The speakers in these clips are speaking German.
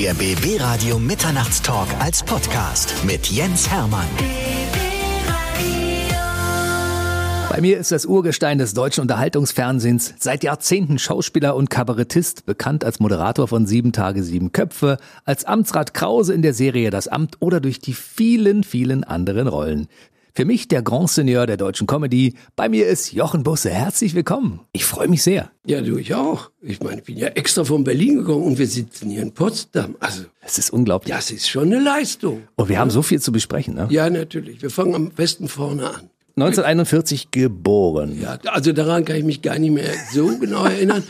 Der BB Radio Mitternachtstalk als Podcast mit Jens Hermann. Bei mir ist das Urgestein des deutschen Unterhaltungsfernsehens, seit Jahrzehnten Schauspieler und Kabarettist, bekannt als Moderator von Sieben Tage, Sieben Köpfe, als Amtsrat Krause in der Serie Das Amt oder durch die vielen, vielen anderen Rollen. Für mich der Grand Seigneur der deutschen Comedy. Bei mir ist Jochen Busse. Herzlich willkommen. Ich freue mich sehr. Ja, du, ich auch. Ich meine, ich bin ja extra von Berlin gekommen und wir sitzen hier in Potsdam. Also, es ist unglaublich. Das ist schon eine Leistung. Und wir haben so viel zu besprechen, ne? Ja, natürlich. Wir fangen am besten vorne an. 1941 geboren. Ja, also daran kann ich mich gar nicht mehr so genau erinnern.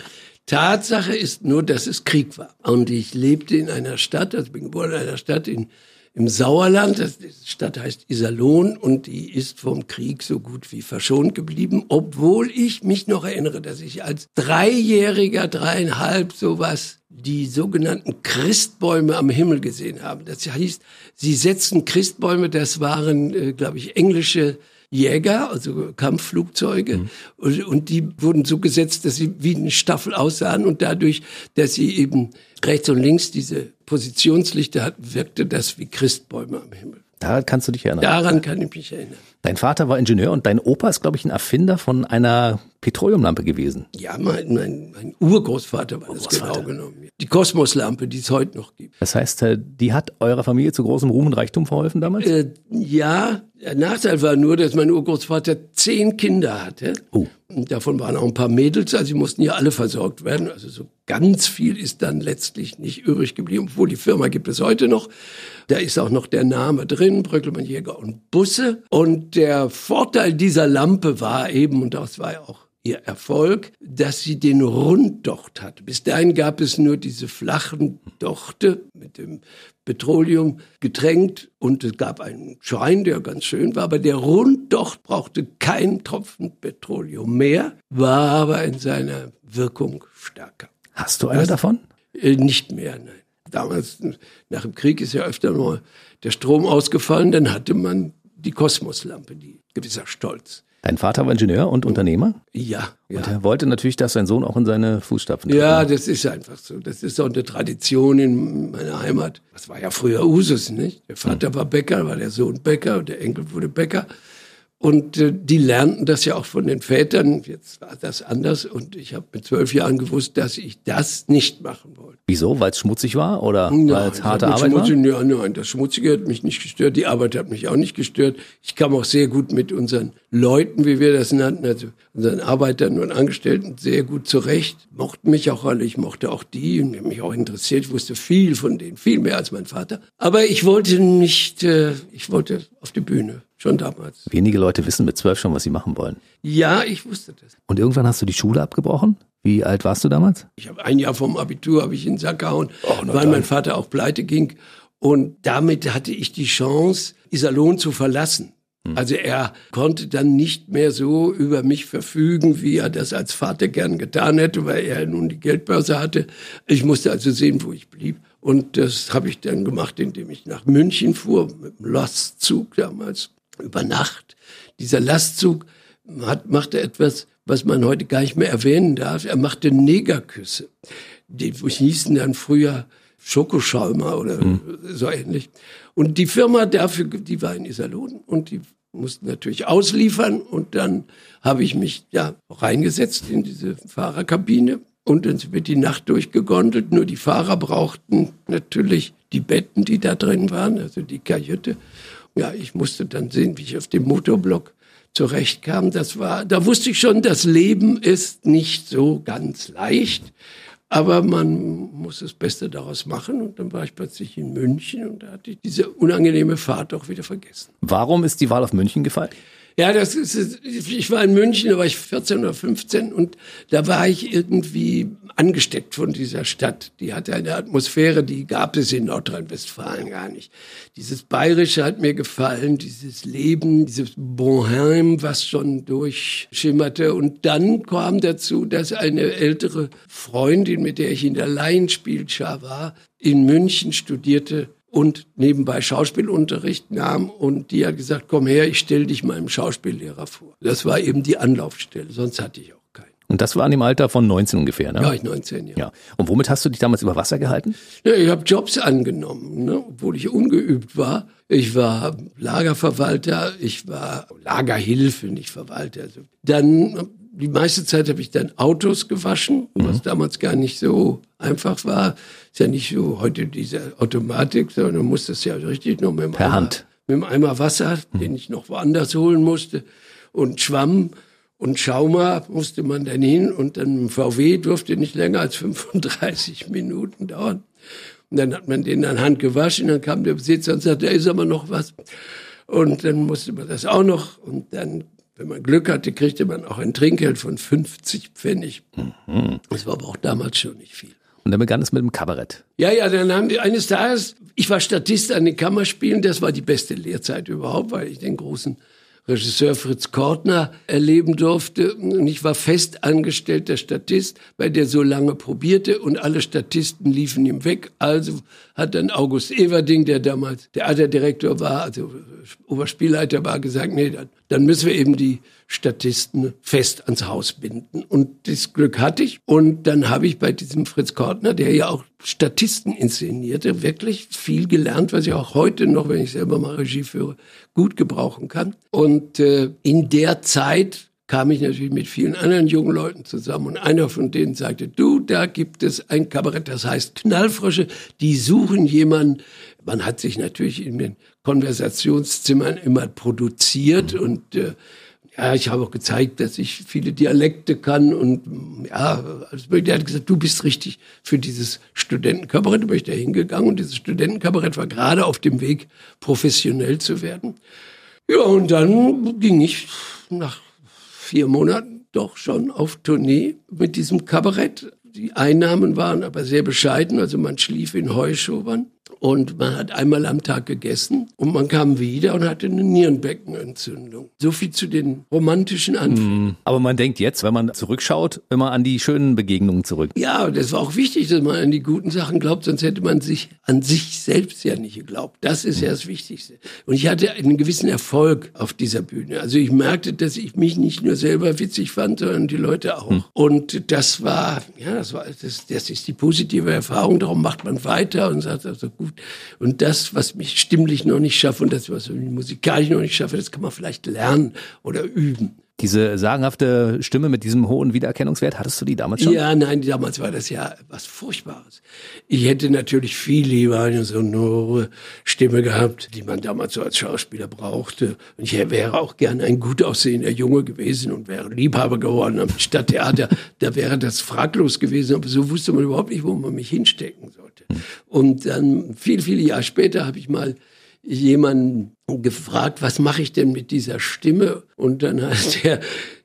Tatsache ist nur, dass es Krieg war. Und ich lebte in einer Stadt, also bin geboren in einer Stadt in im Sauerland. Das, die Stadt heißt Iserlohn und die ist vom Krieg so gut wie verschont geblieben, obwohl ich mich noch erinnere, dass ich als Dreijähriger, dreieinhalb sowas, die sogenannten Christbäume am Himmel gesehen habe. Das heißt, sie setzen Christbäume, das waren, äh, glaube ich, englische Jäger, also Kampfflugzeuge, mhm. und, und, die wurden so gesetzt, dass sie wie eine Staffel aussahen und dadurch, dass sie eben rechts und links diese Positionslichter hatten, wirkte das wie Christbäume am Himmel. Daran kannst du dich erinnern. Daran kann ich mich erinnern. Dein Vater war Ingenieur und dein Opa ist, glaube ich, ein Erfinder von einer Petroleumlampe gewesen. Ja, mein, mein, mein Urgroßvater war das genau genommen. Die Kosmoslampe, die es heute noch gibt. Das heißt, äh, die hat eurer Familie zu großem Ruhm und Reichtum verholfen damals? Äh, ja, der Nachteil war nur, dass mein Urgroßvater zehn Kinder hatte. Oh. Und davon waren auch ein paar Mädels, also sie mussten ja alle versorgt werden. Also so ganz viel ist dann letztlich nicht übrig geblieben, obwohl die Firma gibt es heute noch. Da ist auch noch der Name drin, Bröckelmann Jäger und Busse. Und der Vorteil dieser Lampe war eben, und das war ja auch ihr Erfolg, dass sie den Runddocht hatte. Bis dahin gab es nur diese flachen Dochte mit dem Petroleum getränkt und es gab einen Schrein, der ganz schön war, aber der Runddocht brauchte keinen Tropfen Petroleum mehr, war aber in seiner Wirkung stärker. Hast du eine davon? Äh, nicht mehr, nein. Damals, nach dem Krieg ist ja öfter mal der Strom ausgefallen, dann hatte man die Kosmoslampe, die gewisser Stolz. Dein Vater war Ingenieur und Unternehmer? Ja, ja. Und er wollte natürlich, dass sein Sohn auch in seine Fußstapfen tritt. Ja, das ist einfach so. Das ist auch eine Tradition in meiner Heimat. Das war ja früher Usus, nicht? Der Vater hm. war Bäcker, war der Sohn Bäcker, der Enkel wurde Bäcker. Und äh, die lernten das ja auch von den Vätern. Jetzt war das anders und ich habe mit zwölf Jahren gewusst, dass ich das nicht machen wollte. Wieso? Weil es schmutzig war oder weil es harte Arbeit war? Ja, nein, das Schmutzige hat mich nicht gestört, die Arbeit hat mich auch nicht gestört. Ich kam auch sehr gut mit unseren Leuten, wie wir das nannten, also unseren Arbeitern und Angestellten, sehr gut zurecht. Mochten mich auch alle, ich mochte auch die und mich auch interessiert. Ich wusste viel von denen, viel mehr als mein Vater. Aber ich wollte nicht, äh, ich wollte auf die Bühne schon damals. Wenige Leute wissen mit zwölf schon, was sie machen wollen. Ja, ich wusste das. Und irgendwann hast du die Schule abgebrochen? Wie alt warst du damals? Ich habe ein Jahr vom Abitur habe ich in den Sack gehauen, oh, weil mein Vater auch pleite ging. Und damit hatte ich die Chance, Iserlohn zu verlassen. Hm. Also er konnte dann nicht mehr so über mich verfügen, wie er das als Vater gern getan hätte, weil er nun die Geldbörse hatte. Ich musste also sehen, wo ich blieb. Und das habe ich dann gemacht, indem ich nach München fuhr, mit dem Lastzug damals über Nacht. Dieser Lastzug hat, machte etwas, was man heute gar nicht mehr erwähnen darf. Er machte Negerküsse. Die hießen dann früher Schokoschaumer oder mhm. so ähnlich. Und die Firma dafür, die war in Iserlohn und die mussten natürlich ausliefern und dann habe ich mich ja reingesetzt in diese Fahrerkabine und dann wird die Nacht durchgegondelt. Nur die Fahrer brauchten natürlich die Betten, die da drin waren, also die Kajüte. Ja, ich musste dann sehen, wie ich auf dem Motorblock zurechtkam. Das war, da wusste ich schon, das Leben ist nicht so ganz leicht. Aber man muss das Beste daraus machen. Und dann war ich plötzlich in München und da hatte ich diese unangenehme Fahrt auch wieder vergessen. Warum ist die Wahl auf München gefallen? Ja, das ist, ich war in München, da war ich 14 oder 15 und da war ich irgendwie angesteckt von dieser Stadt. Die hatte eine Atmosphäre, die gab es in Nordrhein-Westfalen gar nicht. Dieses Bayerische hat mir gefallen, dieses Leben, dieses Bonheim, was schon durchschimmerte. Und dann kam dazu, dass eine ältere Freundin, mit der ich in der Laienspielschar war, in München studierte und nebenbei Schauspielunterricht nahm und die hat gesagt, komm her, ich stelle dich meinem Schauspiellehrer vor. Das war eben die Anlaufstelle, sonst hatte ich auch keinen. Und das war in dem Alter von 19 ungefähr, ne? Ja, ich 19, ja. ja. Und womit hast du dich damals über Wasser gehalten? Ja, ich habe Jobs angenommen, ne? obwohl ich ungeübt war. Ich war Lagerverwalter, ich war Lagerhilfe, nicht Verwalter. Also dann die meiste Zeit habe ich dann Autos gewaschen, was mhm. damals gar nicht so einfach war. Ist ja nicht so heute diese Automatik, sondern man muss das ja richtig noch mit dem, per Eimer, Hand. mit dem Eimer Wasser, mhm. den ich noch woanders holen musste, und Schwamm und Schaumer musste man dann hin und dann VW durfte nicht länger als 35 Minuten dauern. Und dann hat man den an Hand gewaschen, dann kam der Besitzer und sagte, da ist aber noch was. Und dann musste man das auch noch und dann wenn man Glück hatte, kriegte man auch ein Trinkgeld von 50 Pfennig. Mhm. Das war aber auch damals schon nicht viel. Und dann begann es mit dem Kabarett. Ja, ja, dann haben wir eines Tages, ich war Statist an den Kammerspielen, das war die beste Lehrzeit überhaupt, weil ich den großen Regisseur Fritz Kortner erleben durfte. Und ich war fest angestellter Statist, weil der so lange probierte und alle Statisten liefen ihm weg. Also hat dann August Everding, der damals Theaterdirektor war, also Oberspielleiter war, gesagt, nee, dann, dann müssen wir eben die Statisten fest ans Haus binden. Und das Glück hatte ich. Und dann habe ich bei diesem Fritz Kortner, der ja auch Statisten inszenierte, wirklich viel gelernt, was ich auch heute noch, wenn ich selber mal Regie führe, gut gebrauchen kann. Und äh, in der Zeit kam ich natürlich mit vielen anderen jungen Leuten zusammen und einer von denen sagte, du, da gibt es ein Kabarett, das heißt Knallfrösche, die suchen jemanden. Man hat sich natürlich in den Konversationszimmern immer produziert und äh, ja, ich habe auch gezeigt, dass ich viele Dialekte kann und ja, also der hat gesagt, du bist richtig für dieses Studentenkabarett. Da bin ich da hingegangen und dieses Studentenkabarett war gerade auf dem Weg, professionell zu werden. Ja, und dann ging ich nach vier Monaten doch schon auf Tournee mit diesem Kabarett. Die Einnahmen waren aber sehr bescheiden, also man schlief in Heuschobern und man hat einmal am Tag gegessen und man kam wieder und hatte eine Nierenbeckenentzündung. So viel zu den romantischen Anfängen. Mhm. Aber man denkt jetzt, wenn man zurückschaut, immer an die schönen Begegnungen zurück. Ja, das war auch wichtig, dass man an die guten Sachen glaubt, sonst hätte man sich an sich selbst ja nicht geglaubt. Das ist ja das Wichtigste. Und ich hatte einen gewissen Erfolg auf dieser Bühne. Also ich merkte, dass ich mich nicht nur selber witzig fand, sondern die Leute auch. Mhm. Und das war, ja, das war, das, das ist die positive Erfahrung. Darum macht man weiter und sagt also gut, gut. Und das, was mich stimmlich noch nicht schaffe und das, was ich musikalisch noch nicht schaffe, das kann man vielleicht lernen oder üben. Diese sagenhafte Stimme mit diesem hohen Wiedererkennungswert, hattest du die damals schon? Ja, nein, damals war das ja was Furchtbares. Ich hätte natürlich viel lieber eine sonore Stimme gehabt, die man damals so als Schauspieler brauchte. Und ich wäre auch gern ein gut aussehender Junge gewesen und wäre Liebhaber geworden am Stadttheater. da wäre das fraglos gewesen, aber so wusste man überhaupt nicht, wo man mich hinstecken sollte. Und dann, viel, viele Jahre später, habe ich mal jemanden gefragt, was mache ich denn mit dieser Stimme? Und dann hat der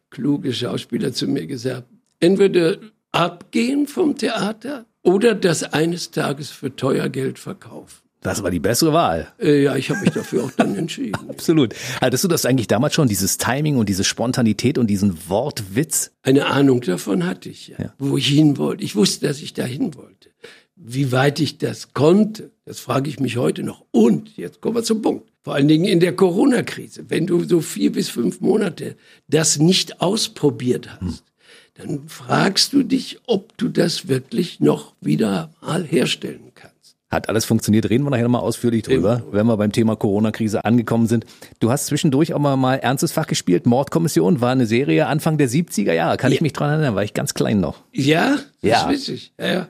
kluge Schauspieler zu mir gesagt, entweder abgehen vom Theater oder das eines Tages für teuer Geld verkaufen. Das war die bessere Wahl. Äh, ja, ich habe mich dafür auch dann entschieden. Absolut. Hattest du das eigentlich damals schon, dieses Timing und diese Spontanität und diesen Wortwitz? Eine Ahnung davon hatte ich, ja, ja. wo ich hin wollte. Ich wusste, dass ich dahin wollte. Wie weit ich das konnte, das frage ich mich heute noch. Und jetzt kommen wir zum Punkt. Vor allen Dingen in der Corona-Krise. Wenn du so vier bis fünf Monate das nicht ausprobiert hast, hm. dann fragst du dich, ob du das wirklich noch wieder mal herstellen kannst. Hat alles funktioniert? Reden wir nachher nochmal ausführlich drüber, Eben. wenn wir beim Thema Corona-Krise angekommen sind. Du hast zwischendurch auch mal, mal ernstes Fach gespielt. Mordkommission war eine Serie Anfang der 70er Jahre. Kann ja. ich mich dran erinnern, war ich ganz klein noch. Ja, das ja. ist witzig. Ja, ja.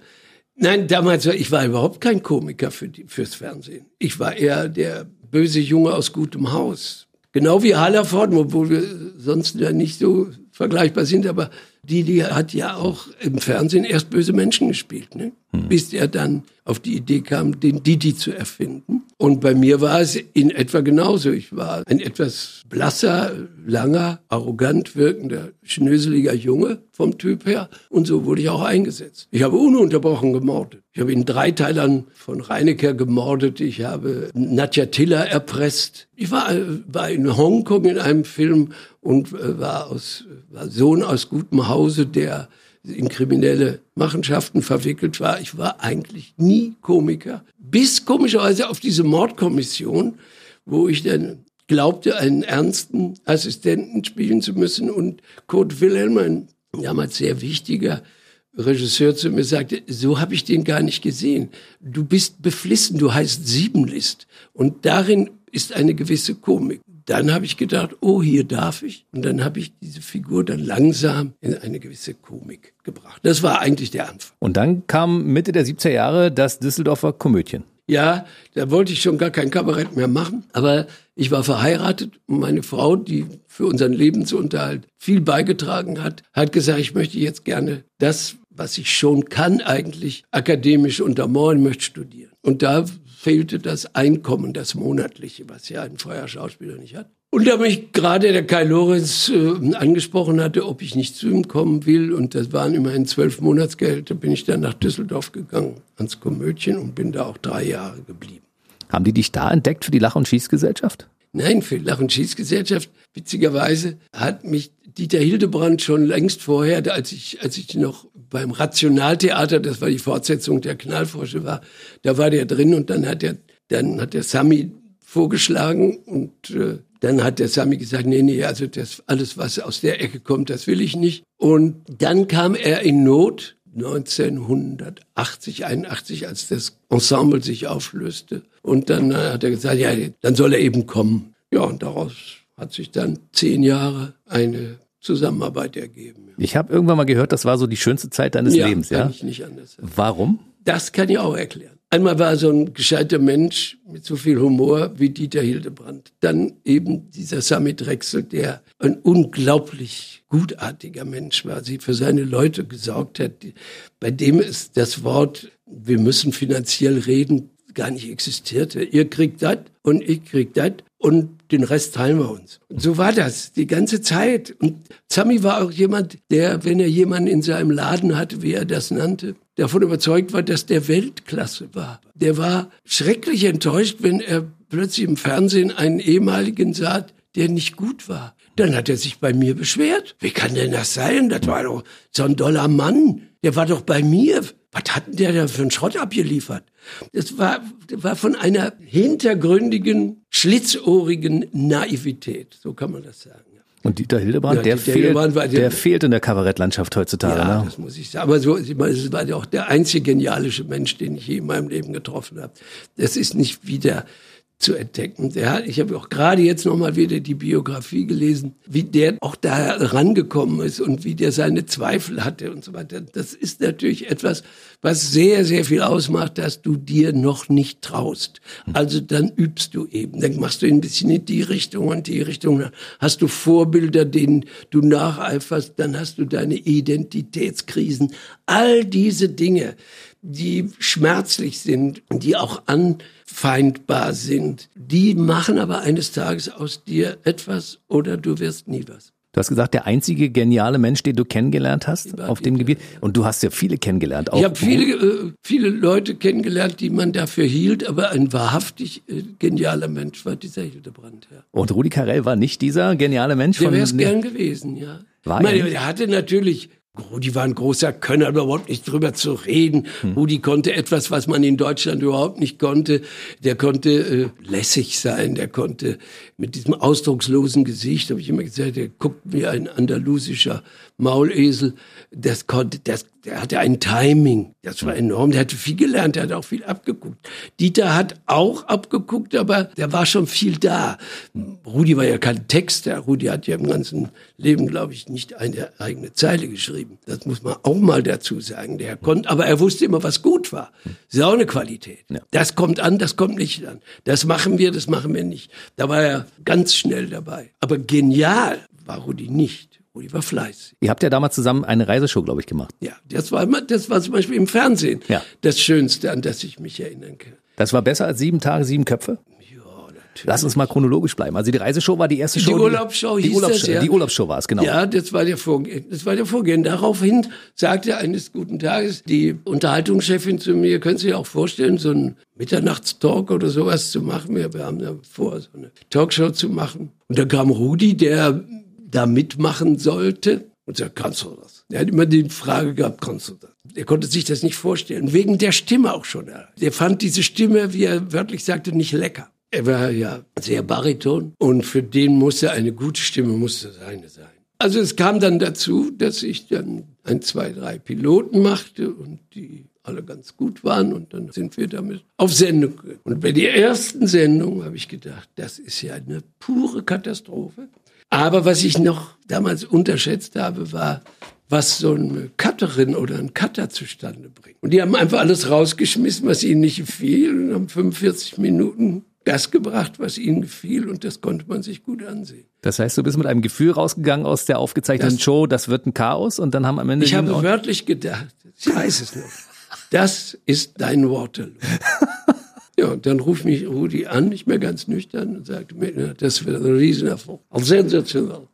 Nein, damals war ich war überhaupt kein Komiker für die, fürs Fernsehen. Ich war eher der böse Junge aus gutem Haus. Genau wie Hallerford, obwohl wir sonst ja nicht so vergleichbar sind, aber die, die hat ja auch im Fernsehen erst böse Menschen gespielt, ne? Hm. bis er dann auf die Idee kam, den Didi zu erfinden. Und bei mir war es in etwa genauso. Ich war ein etwas blasser, langer, arrogant wirkender, schnöseliger Junge vom Typ her. Und so wurde ich auch eingesetzt. Ich habe ununterbrochen gemordet. Ich habe in Dreiteilern von Reinecker gemordet. Ich habe Nadja Tiller erpresst. Ich war, war in Hongkong in einem Film und äh, war, aus, war Sohn aus gutem Hause, der in kriminelle Machenschaften verwickelt war. Ich war eigentlich nie Komiker. Bis komischerweise auf diese Mordkommission, wo ich dann glaubte, einen ernsten Assistenten spielen zu müssen und Kurt Wilhelm, ein damals sehr wichtiger Regisseur zu mir sagte, so habe ich den gar nicht gesehen. Du bist beflissen, du heißt Siebenlist. Und darin ist eine gewisse Komik. Dann habe ich gedacht, oh, hier darf ich. Und dann habe ich diese Figur dann langsam in eine gewisse Komik gebracht. Das war eigentlich der Anfang. Und dann kam Mitte der 70er Jahre das Düsseldorfer Komödien. Ja, da wollte ich schon gar kein Kabarett mehr machen. Aber ich war verheiratet und meine Frau, die für unseren Lebensunterhalt viel beigetragen hat, hat gesagt, ich möchte jetzt gerne das, was ich schon kann, eigentlich akademisch untermauern, möchte studieren. Und da fehlte das Einkommen, das monatliche, was ja ein Feuerschauspieler nicht hat. Und da mich gerade der Kai Lorenz äh, angesprochen hatte, ob ich nicht zu ihm kommen will, und das waren immerhin zwölf Monatsgehälter, bin ich dann nach Düsseldorf gegangen, ans Komödchen und bin da auch drei Jahre geblieben. Haben die dich da entdeckt für die Lach- und Schießgesellschaft? Nein, für die Lach- und Schießgesellschaft, witzigerweise, hat mich Dieter Hildebrand schon längst vorher, als ich, als ich noch beim Rationaltheater, das war die Fortsetzung der Knallforsche war, da war der drin und dann hat der, dann hat der Sami vorgeschlagen und äh, dann hat der Sami gesagt, nee, nee, also das alles, was aus der Ecke kommt, das will ich nicht. Und dann kam er in Not 1980, 81, als das Ensemble sich auflöste. Und dann äh, hat er gesagt, ja, dann soll er eben kommen. Ja, und daraus hat sich dann zehn Jahre eine Zusammenarbeit ergeben. Ich habe irgendwann mal gehört, das war so die schönste Zeit deines ja, Lebens, ja? Kann ich nicht anders sagen. Warum? Das kann ich auch erklären. Einmal war so ein gescheiter Mensch mit so viel Humor wie Dieter Hildebrand. Dann eben dieser Sami Drechsel, der ein unglaublich gutartiger Mensch war, sie für seine Leute gesorgt hat, bei dem ist das Wort, wir müssen finanziell reden, gar nicht existierte. Ihr kriegt das und ich krieg das und den Rest teilen wir uns. Und so war das die ganze Zeit. Und Sami war auch jemand, der, wenn er jemanden in seinem Laden hatte, wie er das nannte, davon überzeugt war, dass der Weltklasse war. Der war schrecklich enttäuscht, wenn er plötzlich im Fernsehen einen ehemaligen sah, der nicht gut war. Dann hat er sich bei mir beschwert. Wie kann denn das sein? Das war doch so ein doller Mann. Der war doch bei mir. Was hat denn der da für einen Schrott abgeliefert? Das war, war von einer hintergründigen, schlitzohrigen Naivität. So kann man das sagen. Und Dieter Hildebrand, ja, der, Dieter fehlt, Hildebrand der, der, fehlt in der Kabarettlandschaft heutzutage. Ja, ne? das muss ich sagen. Aber so, ich meine, es war ja auch der einzige genialische Mensch, den ich je in meinem Leben getroffen habe. Das ist nicht wieder zu entdecken. Der ich habe auch gerade jetzt nochmal wieder die Biografie gelesen, wie der auch da rangekommen ist und wie der seine Zweifel hatte und so weiter. Das ist natürlich etwas, was sehr, sehr viel ausmacht, dass du dir noch nicht traust. Also dann übst du eben. Dann machst du ein bisschen in die Richtung und die Richtung. Hast du Vorbilder, denen du nacheiferst, dann hast du deine Identitätskrisen. All diese Dinge, die schmerzlich sind, die auch anfeindbar sind, die machen aber eines Tages aus dir etwas oder du wirst nie was. Du hast gesagt, der einzige geniale Mensch, den du kennengelernt hast auf dem Gebiet. Und du hast ja viele kennengelernt. Auch ich habe viele, äh, viele Leute kennengelernt, die man dafür hielt, aber ein wahrhaftig äh, genialer Mensch war dieser Hildebrand. Ja. Und Rudi Carell war nicht dieser geniale Mensch? Der wäre es gern gewesen, ja. War ich meine, er hatte natürlich Rudi war ein großer Könner, überhaupt nicht drüber zu reden. Hm. Rudi konnte etwas, was man in Deutschland überhaupt nicht konnte. Der konnte äh, lässig sein, der konnte mit diesem ausdruckslosen Gesicht, habe ich immer gesagt, der guckt wie ein andalusischer Maulesel. Das konnte, das, der hatte ein Timing, das war enorm. Der hatte viel gelernt, der hat auch viel abgeguckt. Dieter hat auch abgeguckt, aber der war schon viel da. Rudi war ja kein Texter. Rudi hat ja im ganzen Leben, glaube ich, nicht eine eigene Zeile geschrieben. Das muss man auch mal dazu sagen. Der konnte, aber er wusste immer, was gut war. Das ist auch eine Qualität. Ja. Das kommt an, das kommt nicht an. Das machen wir, das machen wir nicht. Da war er ganz schnell dabei. Aber genial war Rudi nicht. Rudi war fleißig. Ihr habt ja damals zusammen eine Reiseshow, glaube ich, gemacht. Ja, das war, das war zum Beispiel im Fernsehen ja. das Schönste, an das ich mich erinnern kann. Das war besser als sieben Tage, sieben Köpfe? Lass uns mal chronologisch bleiben. Also die Reiseshow war die erste Show. Die Urlaubsshow die, hieß Urlaubsshow, das, ja. Die Urlaubsshow war es, genau. Ja, das war der Vorgehen. Das war der Vorgehen. Daraufhin sagte eines guten Tages die Unterhaltungschefin zu mir, können Sie sich auch vorstellen, so einen Mitternachtstalk oder sowas zu machen. Wir, wir haben da vor, so eine Talkshow zu machen. Und da kam Rudi, der da mitmachen sollte und sagte, kannst du das? Er hat immer die Frage gehabt, kannst du das? Er konnte sich das nicht vorstellen. Wegen der Stimme auch schon. Er fand diese Stimme, wie er wörtlich sagte, nicht lecker. Er war ja sehr Bariton und für den musste eine gute Stimme musste seine sein. Also es kam dann dazu, dass ich dann ein, zwei, drei Piloten machte und die alle ganz gut waren und dann sind wir damit auf Sendung. Und bei der ersten Sendung habe ich gedacht, das ist ja eine pure Katastrophe. Aber was ich noch damals unterschätzt habe, war, was so eine Cutterin oder ein Cutter zustande bringt. Und die haben einfach alles rausgeschmissen, was ihnen nicht gefiel und haben 45 Minuten das gebracht, was ihnen gefiel und das konnte man sich gut ansehen. Das heißt, du bist mit einem Gefühl rausgegangen aus der aufgezeichneten das, Show, das wird ein Chaos und dann haben am Ende... Ich habe wörtlich gedacht, ich weiß es noch, das ist dein Waterloo. Ja, und dann ruft mich Rudi an, nicht mehr ganz nüchtern, und sagte mir, das wird ein Riesenerfolg. Sensationell.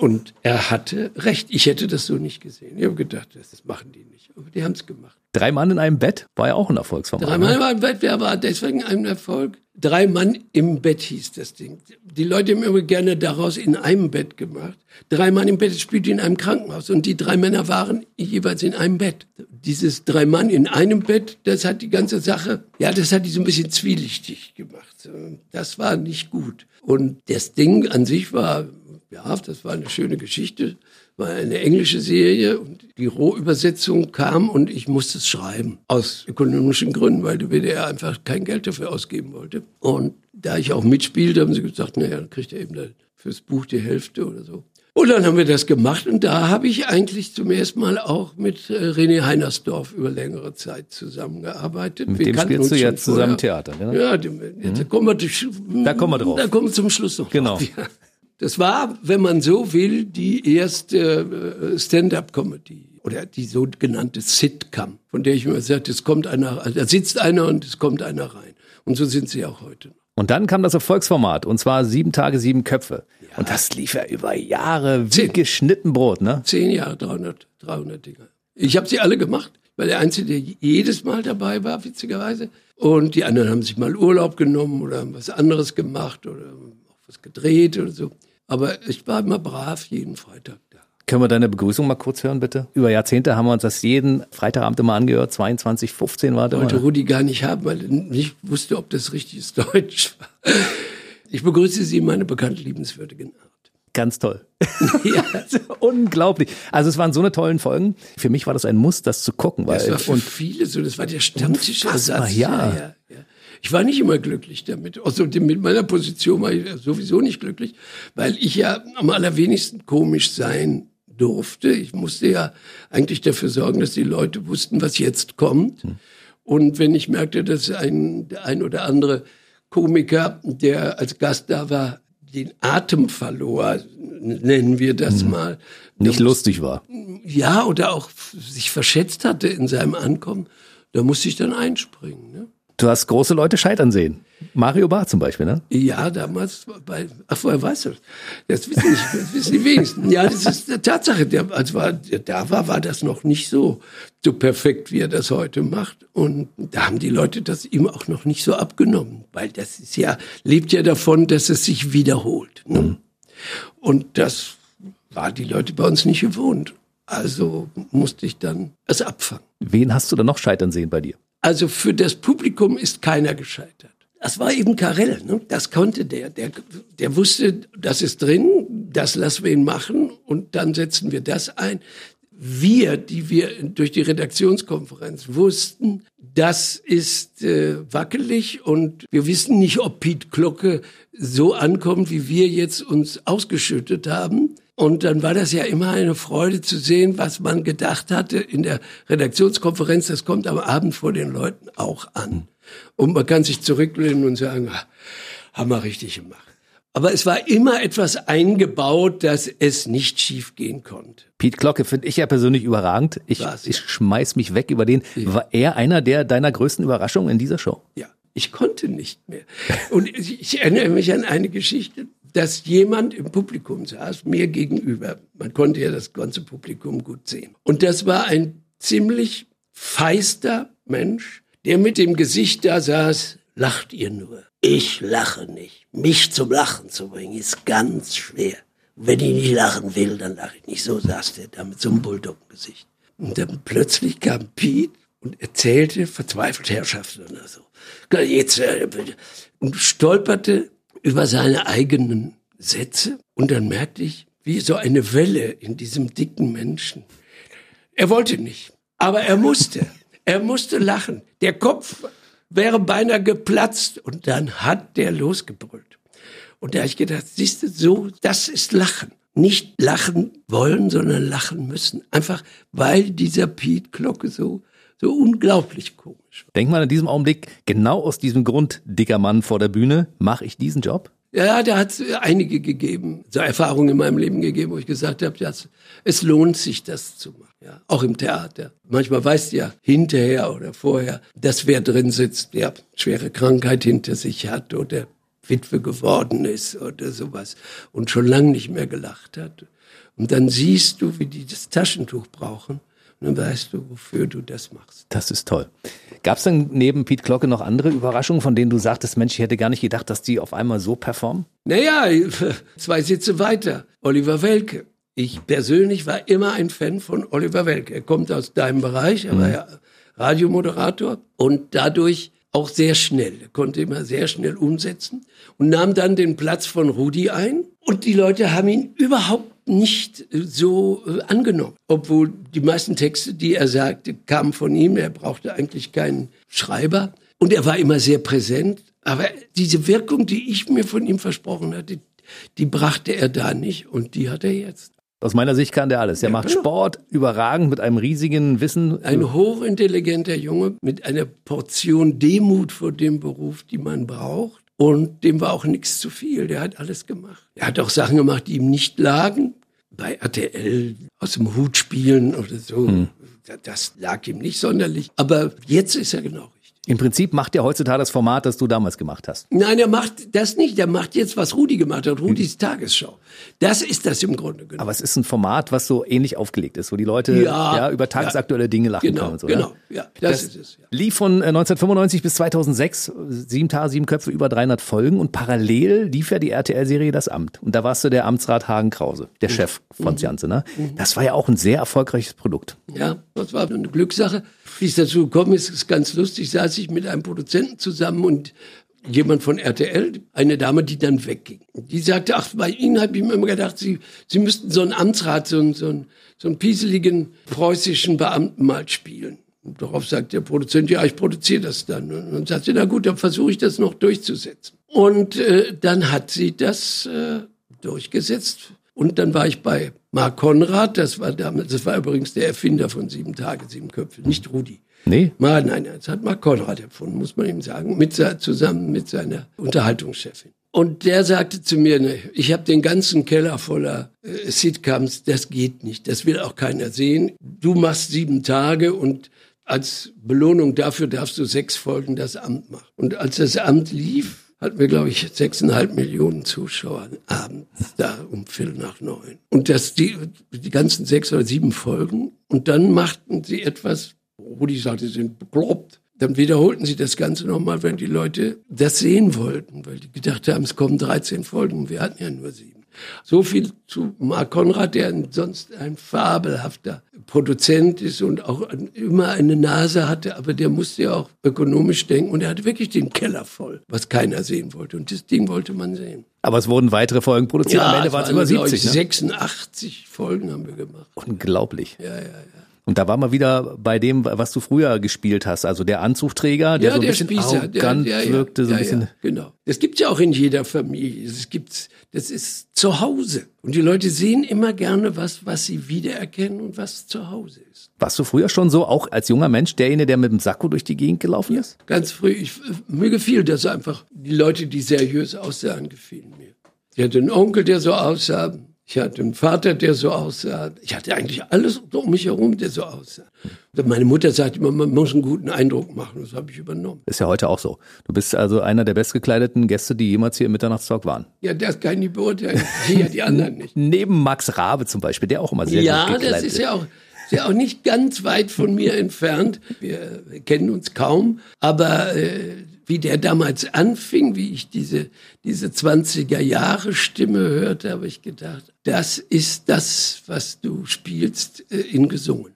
Und er hatte recht. Ich hätte das so nicht gesehen. Ich habe gedacht, das machen die nicht. Aber die haben es gemacht. Drei Mann in einem Bett war ja auch ein Erfolgsformat. Drei Mann in einem Bett war deswegen ein Erfolg. Drei Mann im Bett hieß das Ding. Die Leute haben immer gerne daraus in einem Bett gemacht. Drei Mann im Bett spielte in einem Krankenhaus und die drei Männer waren jeweils in einem Bett. Dieses drei Mann in einem Bett, das hat die ganze Sache, ja, das hat die so ein bisschen zwielichtig gemacht. Das war nicht gut. Und das Ding an sich war ja, das war eine schöne Geschichte, war eine englische Serie und die Rohübersetzung kam und ich musste es schreiben. Aus ökonomischen Gründen, weil der WDR einfach kein Geld dafür ausgeben wollte. Und da ich auch mitspielte, haben sie gesagt, naja, dann kriegt er eben fürs Buch die Hälfte oder so. Und dann haben wir das gemacht und da habe ich eigentlich zum ersten Mal auch mit äh, René Heinersdorf über längere Zeit zusammengearbeitet. Mit wir dem spielst du jetzt zusammen Theater, ne? Ja, da, mhm. kommen wir, da kommen wir drauf. Da kommen wir zum Schluss noch. Genau. Drauf, ja. Das war, wenn man so will, die erste äh, Stand-up-Comedy oder die sogenannte Sitcom, von der ich immer sagte, es kommt einer, also da sitzt einer und es kommt einer rein. Und so sind sie auch heute. Und dann kam das Erfolgsformat und zwar sieben Tage, sieben Köpfe. Ja. Und das lief ja über Jahre wie Zehn. geschnitten Brot, ne? Zehn Jahre, 300, 300 Dinger. Ich habe sie alle gemacht, weil der Einzige, der jedes Mal dabei war, witzigerweise. Und die anderen haben sich mal Urlaub genommen oder haben was anderes gemacht oder auch was gedreht oder so. Aber ich war immer brav jeden Freitag da. Können wir deine Begrüßung mal kurz hören, bitte? Über Jahrzehnte haben wir uns das jeden Freitagabend immer angehört. 22, 15 war das. Wollte Rudi gar nicht haben, weil er nicht wusste, ob das richtiges Deutsch war. Ich begrüße Sie in meiner bekannt liebenswürdigen Art. Ganz toll. ja. Unglaublich. Also es waren so eine tollen Folgen. Für mich war das ein Muss, das zu gucken. Weil, das war für und viele so, das war der Stammtischersatz. Ja. ja, ja. Ich war nicht immer glücklich damit. Also mit meiner Position war ich sowieso nicht glücklich, weil ich ja am allerwenigsten komisch sein durfte. Ich musste ja eigentlich dafür sorgen, dass die Leute wussten, was jetzt kommt. Hm. Und wenn ich merkte, dass ein, ein oder andere Komiker, der als Gast da war, den Atem verlor, nennen wir das hm. mal. Nicht lustig war. Ja, oder auch sich verschätzt hatte in seinem Ankommen, da musste ich dann einspringen. Ne? Du hast große Leute scheitern sehen. Mario Barth zum Beispiel, ne? Ja, damals bei, ach, woher weißt du? Das wissen, nicht, das wissen die wenigsten. Ja, das ist eine Tatsache. Der, als war, der da war, war das noch nicht so, so perfekt, wie er das heute macht. Und da haben die Leute das ihm auch noch nicht so abgenommen. Weil das ist ja, lebt ja davon, dass es sich wiederholt. Ne? Mhm. Und das war die Leute bei uns nicht gewohnt. Also musste ich dann es abfangen. Wen hast du dann noch scheitern sehen bei dir? Also für das Publikum ist keiner gescheitert. Das war eben Karel, ne? das konnte der. der. Der wusste, das ist drin, das lassen wir ihn machen und dann setzen wir das ein. Wir, die wir durch die Redaktionskonferenz wussten, das ist äh, wackelig und wir wissen nicht, ob Piet Glocke so ankommt, wie wir jetzt uns ausgeschüttet haben. Und dann war das ja immer eine Freude zu sehen, was man gedacht hatte in der Redaktionskonferenz. Das kommt am Abend vor den Leuten auch an. Und man kann sich zurücklehnen und sagen, ah, haben wir richtig gemacht. Aber es war immer etwas eingebaut, dass es nicht schief gehen konnte. Pete Glocke finde ich ja persönlich überragend. Ich, ich schmeiß mich weg über den. Ja. War er einer der deiner größten Überraschungen in dieser Show? Ja, ich konnte nicht mehr. Und ich erinnere mich an eine Geschichte dass jemand im Publikum saß, mir gegenüber. Man konnte ja das ganze Publikum gut sehen. Und das war ein ziemlich feister Mensch, der mit dem Gesicht da saß, lacht ihr nur. Ich lache nicht. Mich zum Lachen zu bringen, ist ganz schwer. Wenn ich nicht lachen will, dann lache ich nicht. So saß der da mit so einem Bulldog-Gesicht. Und dann plötzlich kam Piet und erzählte verzweifelt Herrschaften oder so. Jetzt, äh, und stolperte über seine eigenen Sätze. Und dann merkte ich, wie so eine Welle in diesem dicken Menschen. Er wollte nicht, aber er musste. Er musste lachen. Der Kopf wäre beinahe geplatzt und dann hat der losgebrüllt. Und da habe ich gedacht, siehst du, so, das ist Lachen. Nicht lachen wollen, sondern lachen müssen. Einfach, weil dieser Piet Glocke so, so unglaublich komisch. Denk mal in diesem Augenblick, genau aus diesem Grund, dicker Mann vor der Bühne, mache ich diesen Job? Ja, da hat es einige gegeben, so Erfahrungen in meinem Leben gegeben, wo ich gesagt habe, ja, es lohnt sich, das zu machen. Ja, auch im Theater. Manchmal weißt du ja hinterher oder vorher, dass wer drin sitzt, der schwere Krankheit hinter sich hat oder Witwe geworden ist oder sowas und schon lange nicht mehr gelacht hat. Und dann siehst du, wie die das Taschentuch brauchen dann weißt du, wofür du das machst. Das ist toll. Gab es denn neben Piet Glocke noch andere Überraschungen, von denen du sagtest, Mensch, ich hätte gar nicht gedacht, dass die auf einmal so performen? Naja, zwei Sitze weiter. Oliver Welke. Ich persönlich war immer ein Fan von Oliver Welke. Er kommt aus deinem Bereich, er war mhm. ja Radiomoderator und dadurch auch sehr schnell. Er konnte immer sehr schnell umsetzen und nahm dann den Platz von Rudi ein. Und die Leute haben ihn überhaupt nicht so äh, angenommen. Obwohl die meisten Texte, die er sagte, kamen von ihm. Er brauchte eigentlich keinen Schreiber. Und er war immer sehr präsent. Aber diese Wirkung, die ich mir von ihm versprochen hatte, die brachte er da nicht. Und die hat er jetzt. Aus meiner Sicht kann der alles. Er ja, macht genau. Sport überragend mit einem riesigen Wissen. Ein hochintelligenter Junge mit einer Portion Demut vor dem Beruf, die man braucht. Und dem war auch nichts zu viel. Der hat alles gemacht. Er hat auch Sachen gemacht, die ihm nicht lagen. Bei RTL aus dem Hut spielen oder so. Hm. Das lag ihm nicht sonderlich. Aber jetzt ist er genau im Prinzip macht er heutzutage das Format, das du damals gemacht hast. Nein, er macht das nicht. Er macht jetzt, was Rudi gemacht hat, Rudis Tagesschau. Das ist das im Grunde genommen. Aber es ist ein Format, was so ähnlich aufgelegt ist, wo die Leute ja, ja über tagesaktuelle ja. Dinge lachen genau, können. Und so, genau, ja, das, das ist es. Ja. Lief von 1995 äh, bis 2006, sieben Tage, sieben Köpfe, über 300 Folgen und parallel lief ja die RTL-Serie Das Amt. Und da warst du der Amtsrat Hagen Krause, der mhm. Chef von mhm. Janze. Ne? Mhm. Das war ja auch ein sehr erfolgreiches Produkt. Ja, das war eine Glückssache. Wie es dazu gekommen ist, ist ganz lustig, saß ich mit einem Produzenten zusammen und jemand von RTL, eine Dame, die dann wegging. Die sagte, ach, bei Ihnen habe ich mir immer gedacht, Sie, Sie müssten so einen Amtsrat, so einen, so einen, so einen pieseligen preußischen Beamten mal spielen. Und darauf sagt der Produzent, ja, ich produziere das dann. Und dann sagt sie, na gut, dann versuche ich das noch durchzusetzen. Und äh, dann hat sie das äh, durchgesetzt. Und dann war ich bei Mark Konrad, das war damals, das war übrigens der Erfinder von Sieben Tage, Sieben Köpfe, nicht Rudi. Nee? Nein, nein, das hat Mark Konrad erfunden, muss man ihm sagen, mit, zusammen mit seiner Unterhaltungschefin. Und der sagte zu mir, ne, ich habe den ganzen Keller voller äh, Sitcoms, das geht nicht, das will auch keiner sehen. Du machst sieben Tage und als Belohnung dafür darfst du sechs Folgen das Amt machen. Und als das Amt lief, hatten wir, glaube ich, sechseinhalb Millionen Zuschauer abends da um Viertel nach neun. Und das, die, die ganzen sechs oder sieben Folgen. Und dann machten sie etwas, Rudi sagte, sie sind bekloppt. Dann wiederholten sie das Ganze nochmal, wenn die Leute das sehen wollten, weil die gedacht haben, es kommen 13 Folgen. Wir hatten ja nur sieben. So viel zu Mark Konrad, der sonst ein fabelhafter Produzent ist und auch immer eine Nase hatte, aber der musste ja auch ökonomisch denken und er hatte wirklich den Keller voll, was keiner sehen wollte. Und das Ding wollte man sehen. Aber es wurden weitere Folgen produziert. Ja, Am Ende waren es über 70. Ne? 86 Folgen haben wir gemacht. Unglaublich. Ja, ja, ja. Und da waren wir wieder bei dem, was du früher gespielt hast, also der Anzugträger, der ja, so ein bisschen Spießer, arrogant der, der, wirkte, so ein bisschen. genau. Das gibt's ja auch in jeder Familie. Das gibt's, das ist zu Hause. Und die Leute sehen immer gerne was, was sie wiedererkennen und was zu Hause ist. Warst du früher schon so, auch als junger Mensch, derjenige, der mit dem Sakko durch die Gegend gelaufen ist? Ja, ganz früh. Ich, mir gefiel das einfach. Die Leute, die seriös aussahen, gefielen mir. Ich hatte einen Onkel, der so aussah. Ich hatte einen Vater, der so aussah. Ich hatte eigentlich alles um mich herum, der so aussah. Meine Mutter sagte immer, man muss einen guten Eindruck machen. Das habe ich übernommen. Ist ja heute auch so. Du bist also einer der bestgekleideten Gäste, die jemals hier im Mitternachtstalk waren. Ja, das kann ich nicht beurteilen. Hier die anderen nicht. Neben Max Rabe zum Beispiel, der auch immer sehr ja, gut gekleidet ist. Ja, das ist ja auch ja auch nicht ganz weit von mir entfernt. Wir, wir kennen uns kaum, aber äh, wie der damals anfing, wie ich diese, diese 20er Jahre Stimme hörte, habe ich gedacht, das ist das, was du spielst, äh, in gesungen.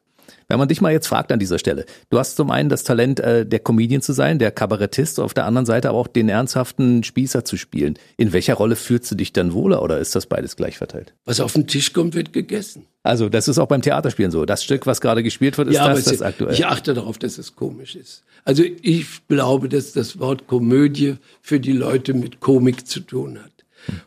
Wenn man dich mal jetzt fragt an dieser Stelle, du hast zum einen das Talent, äh, der Comedian zu sein, der Kabarettist, auf der anderen Seite aber auch den ernsthaften Spießer zu spielen. In welcher Rolle fühlst du dich dann wohler oder ist das beides gleich verteilt? Was auf den Tisch kommt, wird gegessen. Also das ist auch beim Theaterspielen so. Das Stück, was gerade gespielt wird, ist Ja, das, das aktuell. ich achte darauf, dass es komisch ist. Also ich glaube, dass das Wort Komödie für die Leute mit Komik zu tun hat.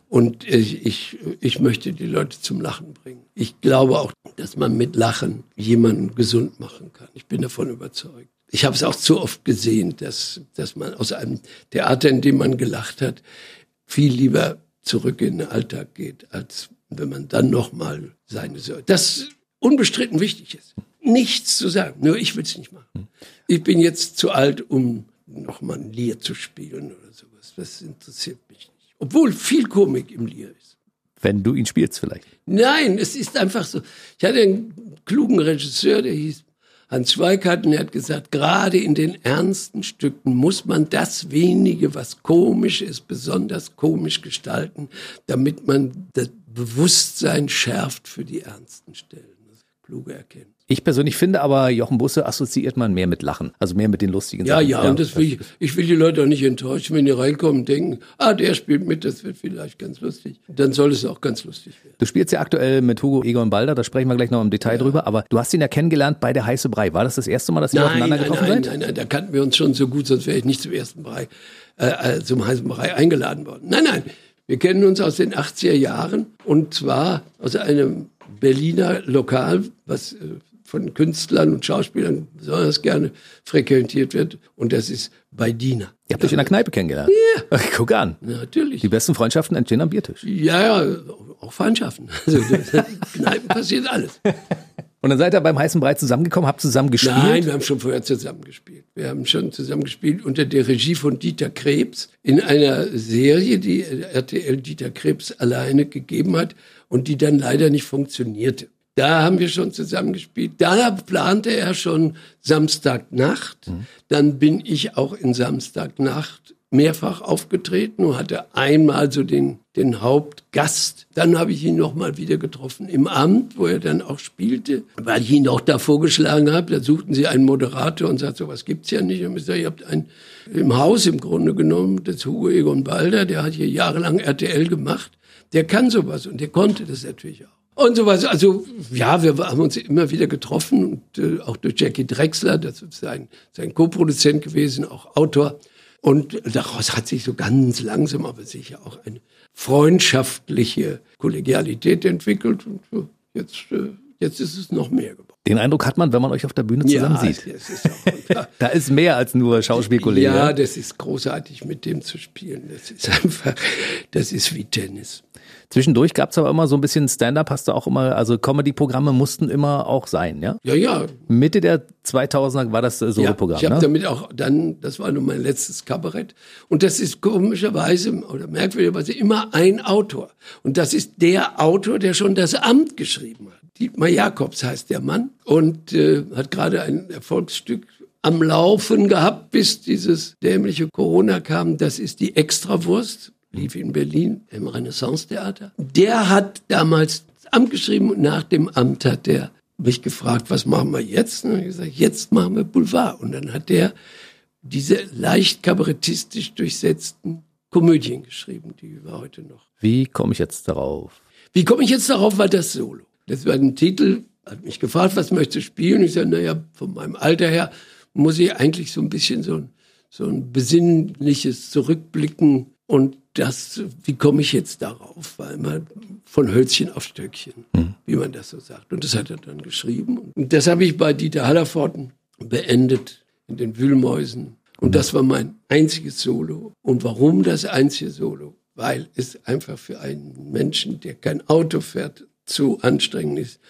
Und ich, ich, ich möchte die Leute zum Lachen bringen. Ich glaube auch, dass man mit Lachen jemanden gesund machen kann. Ich bin davon überzeugt. Ich habe es auch zu oft gesehen, dass, dass man aus einem Theater, in dem man gelacht hat, viel lieber zurück in den Alltag geht, als wenn man dann nochmal seine soll. Das unbestritten wichtig ist. Nichts zu sagen, nur ich will es nicht machen. Ich bin jetzt zu alt, um nochmal ein Lied zu spielen oder sowas. Das interessiert mich nicht. Obwohl viel Komik im Lied ist. Wenn du ihn spielst vielleicht. Nein, es ist einfach so. Ich hatte einen klugen Regisseur, der hieß Hans Schweikart, und er hat gesagt, gerade in den ernsten Stücken muss man das wenige, was komisch ist, besonders komisch gestalten, damit man das Bewusstsein schärft für die ernsten Stellen. Das ist kluge Erkenntnis. Ich persönlich finde aber, Jochen Busse assoziiert man mehr mit Lachen, also mehr mit den lustigen Ja, Sachen. ja, und das will ich, ich will die Leute auch nicht enttäuschen, wenn die reinkommen und denken, ah, der spielt mit, das wird vielleicht ganz lustig. Dann soll es auch ganz lustig werden. Du spielst ja aktuell mit Hugo Egon Balder, da sprechen wir gleich noch im Detail drüber, aber du hast ihn ja kennengelernt bei der Heiße Brei. War das das erste Mal, dass ihr Nein, aufeinander nein, getroffen nein, seid? nein, nein, da kannten wir uns schon so gut, sonst wäre ich nicht zum ersten Brei, äh, äh, zum heißen Brei eingeladen worden. Nein, nein, wir kennen uns aus den 80er Jahren und zwar aus einem Berliner Lokal, was äh, von Künstlern und Schauspielern besonders gerne frequentiert wird und das ist bei Dina. Ihr habt euch in der Kneipe kennengelernt. Ja. Guck an. Natürlich. Die besten Freundschaften entstehen am Biertisch. Ja, ja, auch Feindschaften. Also, Kneipen passiert alles. Und dann seid ihr beim heißen Brei zusammengekommen, habt zusammen gespielt. Nein, wir haben schon vorher zusammengespielt. Wir haben schon zusammengespielt unter der Regie von Dieter Krebs in einer Serie, die RTL Dieter Krebs alleine gegeben hat und die dann leider nicht funktionierte. Da haben wir schon zusammengespielt. Da plante er schon Samstagnacht. Dann bin ich auch in Samstagnacht mehrfach aufgetreten und hatte einmal so den, den Hauptgast. Dann habe ich ihn noch mal wieder getroffen im Amt, wo er dann auch spielte, weil ich ihn auch da vorgeschlagen habe. Da suchten sie einen Moderator und sagten, so was gibt's ja nicht. Und ich sage, ihr habt einen im Haus im Grunde genommen, das Hugo Egon Balder, der hat hier jahrelang RTL gemacht. Der kann sowas und der konnte das natürlich auch. Und sowas. Also ja, wir haben uns immer wieder getroffen und äh, auch durch Jackie Drexler, das ist sein, sein Co-Produzent gewesen, auch Autor. Und daraus hat sich so ganz langsam, aber sicher auch eine freundschaftliche Kollegialität entwickelt. Und jetzt, äh, jetzt ist es noch mehr geworden. Den Eindruck hat man, wenn man euch auf der Bühne zusammen sieht. das ist auch, ja, Da ist mehr als nur Schauspielkollege. ja, das ist großartig, mit dem zu spielen. Das ist einfach, das ist wie Tennis. Zwischendurch gab es aber immer so ein bisschen Stand-up, hast du auch immer, also Comedy-Programme mussten immer auch sein, ja? Ja, ja, Mitte der 2000er war das äh, Ja, Solo-Programm, ich habe ne? damit auch dann, das war nur mein letztes Kabarett. Und das ist komischerweise oder merkwürdigerweise immer ein Autor. Und das ist der Autor, der schon das Amt geschrieben hat. Dietmar Jakobs heißt der Mann und äh, hat gerade ein Erfolgsstück am Laufen gehabt, bis dieses dämliche Corona kam. Das ist die Extrawurst, lief in Berlin im Renaissance-Theater. Der hat damals das Amt geschrieben und nach dem Amt hat der mich gefragt, was machen wir jetzt? Und ich gesagt, jetzt machen wir Boulevard. Und dann hat der diese leicht kabarettistisch durchsetzten Komödien geschrieben, die wir heute noch. Wie komme ich jetzt darauf? Wie komme ich jetzt darauf, war das Solo. Das war ein Titel, hat mich gefragt, was möchtest du spielen? Ich sage, naja, von meinem Alter her muss ich eigentlich so ein bisschen so ein, so ein besinnliches Zurückblicken und das, wie komme ich jetzt darauf? Weil man von Hölzchen auf Stöckchen, wie man das so sagt. Und das hat er dann geschrieben. Und das habe ich bei Dieter Hallervorden beendet in den Wühlmäusen. Und das war mein einziges Solo. Und warum das einzige Solo? Weil es einfach für einen Menschen, der kein Auto fährt, zu anstrengend ist,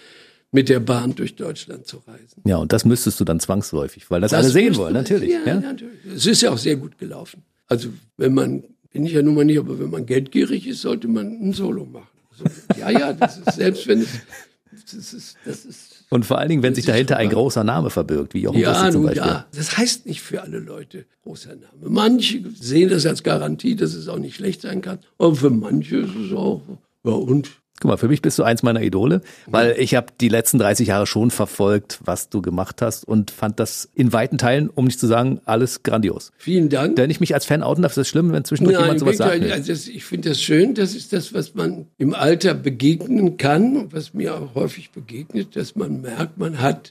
mit der Bahn durch Deutschland zu reisen. Ja, und das müsstest du dann zwangsläufig, weil das, alle Das sehen müsste- wollen, natürlich. Ja, Ja, natürlich. Es ist ja auch sehr gut gelaufen. Also wenn man, bin ich ja nun mal nicht, aber wenn man geldgierig ist, sollte man ein Solo machen. So, ja, ja, das ist, selbst wenn es, das ist, das ist, Und vor allen Dingen, wenn sich dahinter ein großer Name verbirgt, wie Jochen ja, Busse zum Beispiel. ja. Das heißt nicht für alle Leute großer Name. Manche sehen das als Garantie, dass es auch nicht schlecht sein kann. Aber für manche ist es auch Ja, und? Guck mal, für mich bist du eins meiner Idole, weil ich habe die letzten 30 Jahre schon verfolgt, was du gemacht hast und fand das in weiten Teilen, um nicht zu sagen, alles grandios. Vielen Dank. Wenn ich mich als Fan outen darf, ist das schlimm, wenn zwischendurch Nein, jemand sowas sagt. also das, ich finde das schön. Das ist das, was man im Alter begegnen kann und was mir auch häufig begegnet, dass man merkt, man hat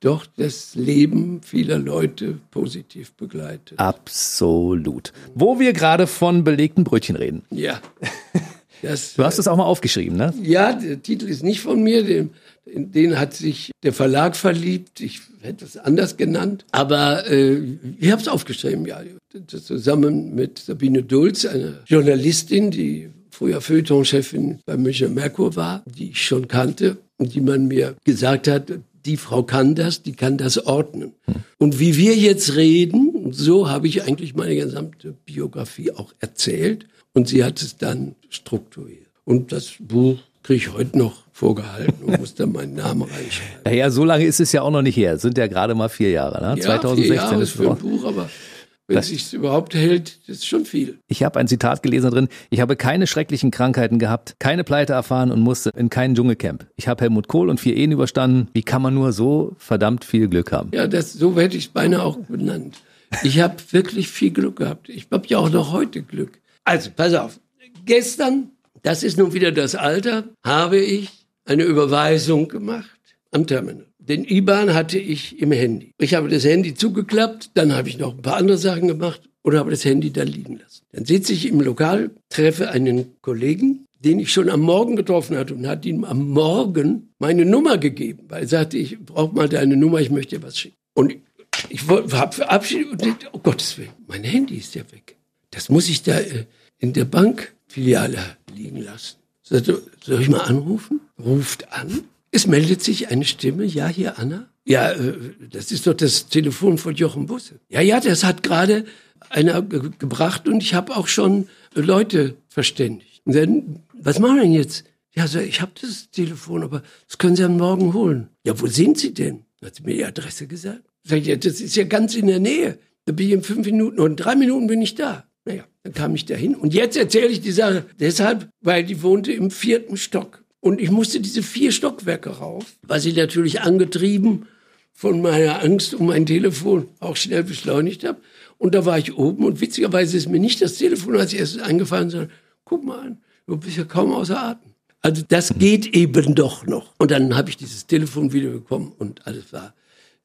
doch das Leben vieler Leute positiv begleitet. Absolut. Wo wir gerade von belegten Brötchen reden. Ja. Das, Du hast es auch mal aufgeschrieben, ne? Ja, der Titel ist nicht von mir, den, in den hat sich der Verlag verliebt. Ich hätte es anders genannt. Aber äh, ich habe es aufgeschrieben, ja. Zusammen mit Sabine Dulz, eine Journalistin, die früher Feuilleton-Chefin bei Münchner Merkur war, die ich schon kannte und die man mir gesagt hat, die Frau kann das, die kann das ordnen. Und wie wir jetzt reden, so habe ich eigentlich meine gesamte Biografie auch erzählt. Und sie hat es dann strukturiert. Und das Buch kriege ich heute noch vorgehalten und muss da meinen Namen reinschreiben. Naja, so lange ist es ja auch noch nicht her. Es sind ja gerade mal vier Jahre, ne? Ja, 2016 vier Jahre ist für ein. Buch, aber wenn es sich überhaupt hält, das ist schon viel. Ich habe ein Zitat gelesen drin. Ich habe keine schrecklichen Krankheiten gehabt, keine Pleite erfahren und musste in kein Dschungelcamp. Ich habe Helmut Kohl und vier Ehen überstanden. Wie kann man nur so verdammt viel Glück haben? Ja, das, so hätte ich es beinahe auch benannt. Ich habe wirklich viel Glück gehabt. Ich habe ja auch noch heute Glück. Also, pass auf. Gestern, das ist nun wieder das Alter, habe ich eine Überweisung gemacht am Terminal. Den IBAN hatte ich im Handy. Ich habe das Handy zugeklappt, dann habe ich noch ein paar andere Sachen gemacht oder habe das Handy da liegen lassen. Dann sitze ich im Lokal, treffe einen Kollegen, den ich schon am Morgen getroffen hatte und hat ihm am Morgen meine Nummer gegeben, weil er sagte, ich brauche mal deine Nummer, ich möchte dir was schicken. Und ich habe verabschiedet und oh Gottes Willen, mein Handy ist ja weg. Das muss ich da äh, in der Bankfiliale liegen lassen. Sagte, soll ich mal anrufen? Ruft an. Es meldet sich eine Stimme. Ja, hier, Anna. Ja, äh, das ist doch das Telefon von Jochen Busse. Ja, ja, das hat gerade einer ge gebracht und ich habe auch schon Leute verständigt. Und dann, was machen wir denn jetzt? Ja, so, ich habe das Telefon, aber das können Sie am Morgen holen. Ja, wo sind Sie denn? Hat sie mir die Adresse gesagt. Sag ich, ja, das ist ja ganz in der Nähe. Da bin ich in fünf Minuten und drei Minuten bin ich da. Naja, dann kam ich dahin. Und jetzt erzähle ich die Sache deshalb, weil die wohnte im vierten Stock. Und ich musste diese vier Stockwerke rauf, was ich natürlich angetrieben von meiner Angst um mein Telefon auch schnell beschleunigt habe. Und da war ich oben und witzigerweise ist mir nicht das Telefon als erstes eingefallen, sondern guck mal an, du bist ja kaum außer Atem. Also das geht eben doch noch. Und dann habe ich dieses Telefon wieder bekommen und alles war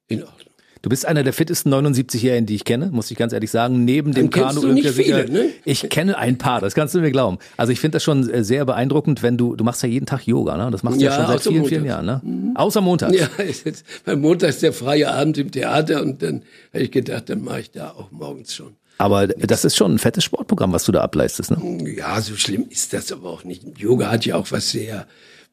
in Ordnung. Du bist einer der fittesten 79-Jährigen, die ich kenne, muss ich ganz ehrlich sagen. Neben dem kennst Kanu Olympiasieger- viele, ne? Ich kenne ein paar, das kannst du mir glauben. Also ich finde das schon äh, sehr beeindruckend, wenn du, du machst ja jeden Tag Yoga, ne? Das machst du ja, Ja, schon seit vielen, vielen montags. Jahren, ne? Außer Montag. Ja, jetzt, beim Montag ist der freie Abend im Theater und dann habe ich gedacht, dann mache ich da auch morgens schon. Aber das ist schon ein fettes Sportprogramm, was du da ableistest, ne? Ja, so schlimm ist das aber auch nicht. Yoga hat ja auch was sehr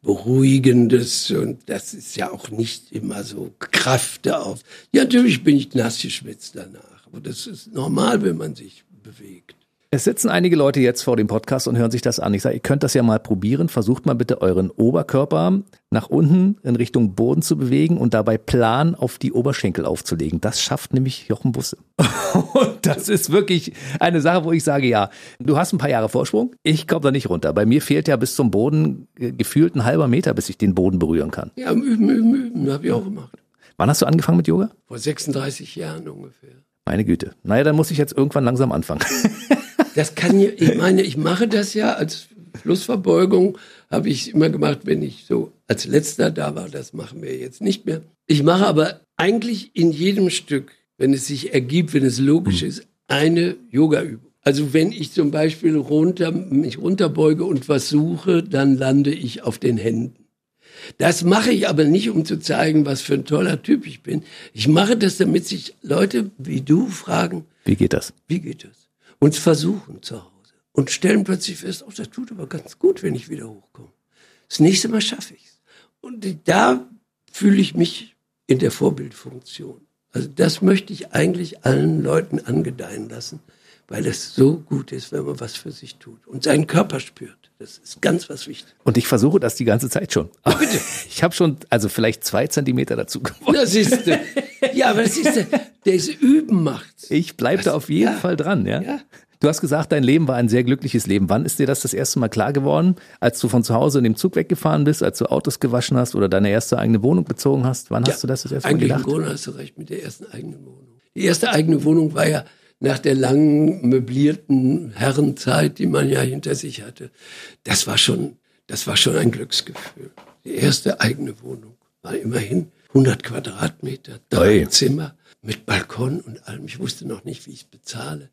Beruhigendes und das ist ja auch nicht immer so Kräfte auf. Ja, natürlich bin ich nass geschwitzt danach, aber das ist normal, wenn man sich bewegt. Es sitzen einige Leute jetzt vor dem Podcast und hören sich das an. Ich sage, ihr könnt das ja mal probieren. Versucht mal bitte euren Oberkörper nach unten in Richtung Boden zu bewegen und dabei plan auf die Oberschenkel aufzulegen. Das schafft nämlich Jochen Busse. Und das ist wirklich eine Sache, wo ich sage, ja, du hast ein paar Jahre Vorsprung. Ich komme da nicht runter. Bei mir fehlt ja bis zum Boden äh, gefühlt ein halber Meter, bis ich den Boden berühren kann. Ja, üben, üben, üben, habe ich auch gemacht. Wann hast du angefangen mit Yoga? Vor 36 Jahren ungefähr. Meine Güte. Naja, dann muss ich jetzt irgendwann langsam anfangen. Das kann ja, ich meine, ich mache das ja als Flussverbeugung, habe ich immer gemacht, wenn ich so als letzter da war. Das machen wir jetzt nicht mehr. Ich mache aber eigentlich in jedem Stück, wenn es sich ergibt, wenn es logisch ist, eine Yoga-Übung. Also wenn ich zum Beispiel runter, mich runterbeuge und was suche, dann lande ich auf den Händen. Das mache ich aber nicht, um zu zeigen, was für ein toller Typ ich bin. Ich mache das, damit sich Leute wie du fragen, Wie geht das? wie geht das? Und versuchen zu Hause. Und stellen plötzlich fest, oh, das tut aber ganz gut, wenn ich wieder hochkomme. Das nächste Mal schaffe ich es. Und da fühle ich mich in der Vorbildfunktion. Also das möchte ich eigentlich allen Leuten angedeihen lassen, weil es so gut ist, wenn man was für sich tut und seinen Körper spürt. Das ist ganz was Wichtiges. Und ich versuche das die ganze Zeit schon. Aber ich habe schon, also vielleicht zwei Zentimeter dazu gewonnen. Das ist, ja, aber das ist, das Üben macht's. Ich bleibe da auf jeden Ja. Fall dran, ja. Ja. Du hast gesagt, dein Leben war ein sehr glückliches Leben. Wann ist dir das das erste Mal klar geworden? Als du von zu Hause in dem Zug weggefahren bist, als du Autos gewaschen hast oder deine erste eigene Wohnung bezogen hast? Wann ja, hast du das das erste Mal gedacht? Eigentlich im Grunde hast du recht mit der ersten eigenen Wohnung. Die erste eigene Wohnung war ja nach der langen möblierten Herrenzeit, die man ja hinter sich hatte. Das war schon, das war schon ein Glücksgefühl. Die erste eigene Wohnung war immerhin 100 Quadratmeter, drei Oi. Zimmer mit Balkon und allem. Ich wusste noch nicht, wie ich es bezahle.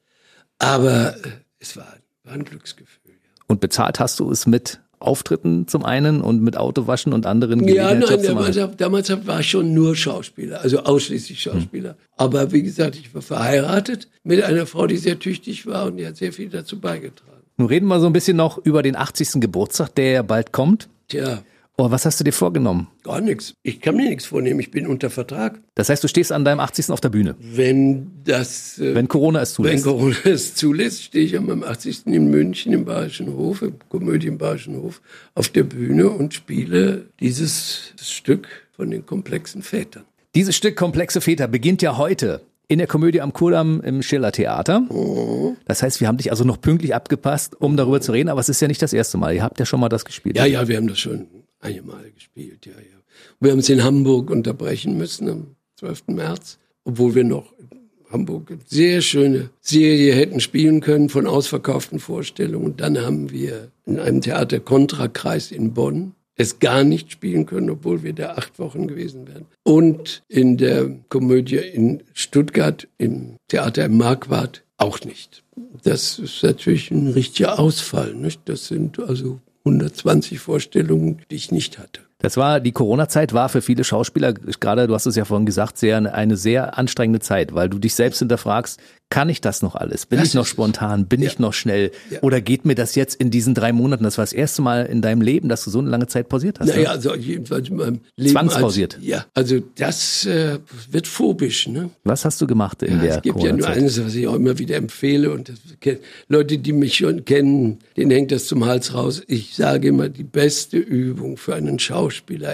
Aber äh, es war, war ein Glücksgefühl. Ja. Und bezahlt hast du es mit Auftritten zum einen und mit Autowaschen und anderen Ja, nein, damals, damals war ich schon nur Schauspieler, also ausschließlich Schauspieler. Hm. Aber wie gesagt, ich war verheiratet mit einer Frau, die sehr tüchtig war und die hat sehr viel dazu beigetragen. Nun reden wir so ein bisschen noch über den 80. Geburtstag, der ja bald kommt. Tja. Oh, was hast du dir vorgenommen? Gar nichts. Ich kann mir nichts vornehmen. Ich bin unter Vertrag. Das heißt, du stehst an deinem 80. auf der Bühne? Wenn das... Äh, wenn Corona es zulässt. Wenn Corona es zulässt, stehe ich an meinem 80. in München im Bayerischen Hof, im Komödie im Bayerischen Hof, auf der Bühne und spiele dieses Stück von den komplexen Vätern. Dieses Stück Komplexe Väter beginnt ja heute in der Komödie am Kurdamm im Schiller Theater. Oh. Das heißt, wir haben dich also noch pünktlich abgepasst, um darüber zu reden, aber es ist ja nicht das erste Mal. Ihr habt ja schon mal das gespielt. Ja, ja, wir haben das schon einige Male gespielt, ja, ja. Wir haben es in Hamburg unterbrechen müssen am 12. März, obwohl wir noch in Hamburg eine sehr schöne Serie hätten spielen können von ausverkauften Vorstellungen. Und dann haben wir in einem Theater Kontrakreis in Bonn es gar nicht spielen können, obwohl wir da acht Wochen gewesen wären. Und in der Komödie in Stuttgart im Theater im Marquardt auch nicht. Das ist natürlich ein richtiger Ausfall. Nicht? Das sind also 120 Vorstellungen, die ich nicht hatte. Das war, die Corona-Zeit war für viele Schauspieler, gerade, du hast es ja vorhin gesagt, sehr, eine sehr anstrengende Zeit, weil du dich selbst hinterfragst, kann ich das noch alles? Bin das ich noch spontan? Bin ja. ich noch schnell? Ja. Oder geht mir das jetzt in diesen drei Monaten? Das war das erste Mal in deinem Leben, dass du so eine lange Zeit pausiert hast. Naja, also jedenfalls in meinem Leben. Zwangspausiert. Als, ja, also das äh, wird phobisch. Ne? Was hast du gemacht in ja, der Es gibt ja nur eines, was ich auch immer wieder empfehle und das, Leute, die mich schon kennen, denen hängt das zum Hals raus. Ich sage immer, die beste Übung für einen Schauspieler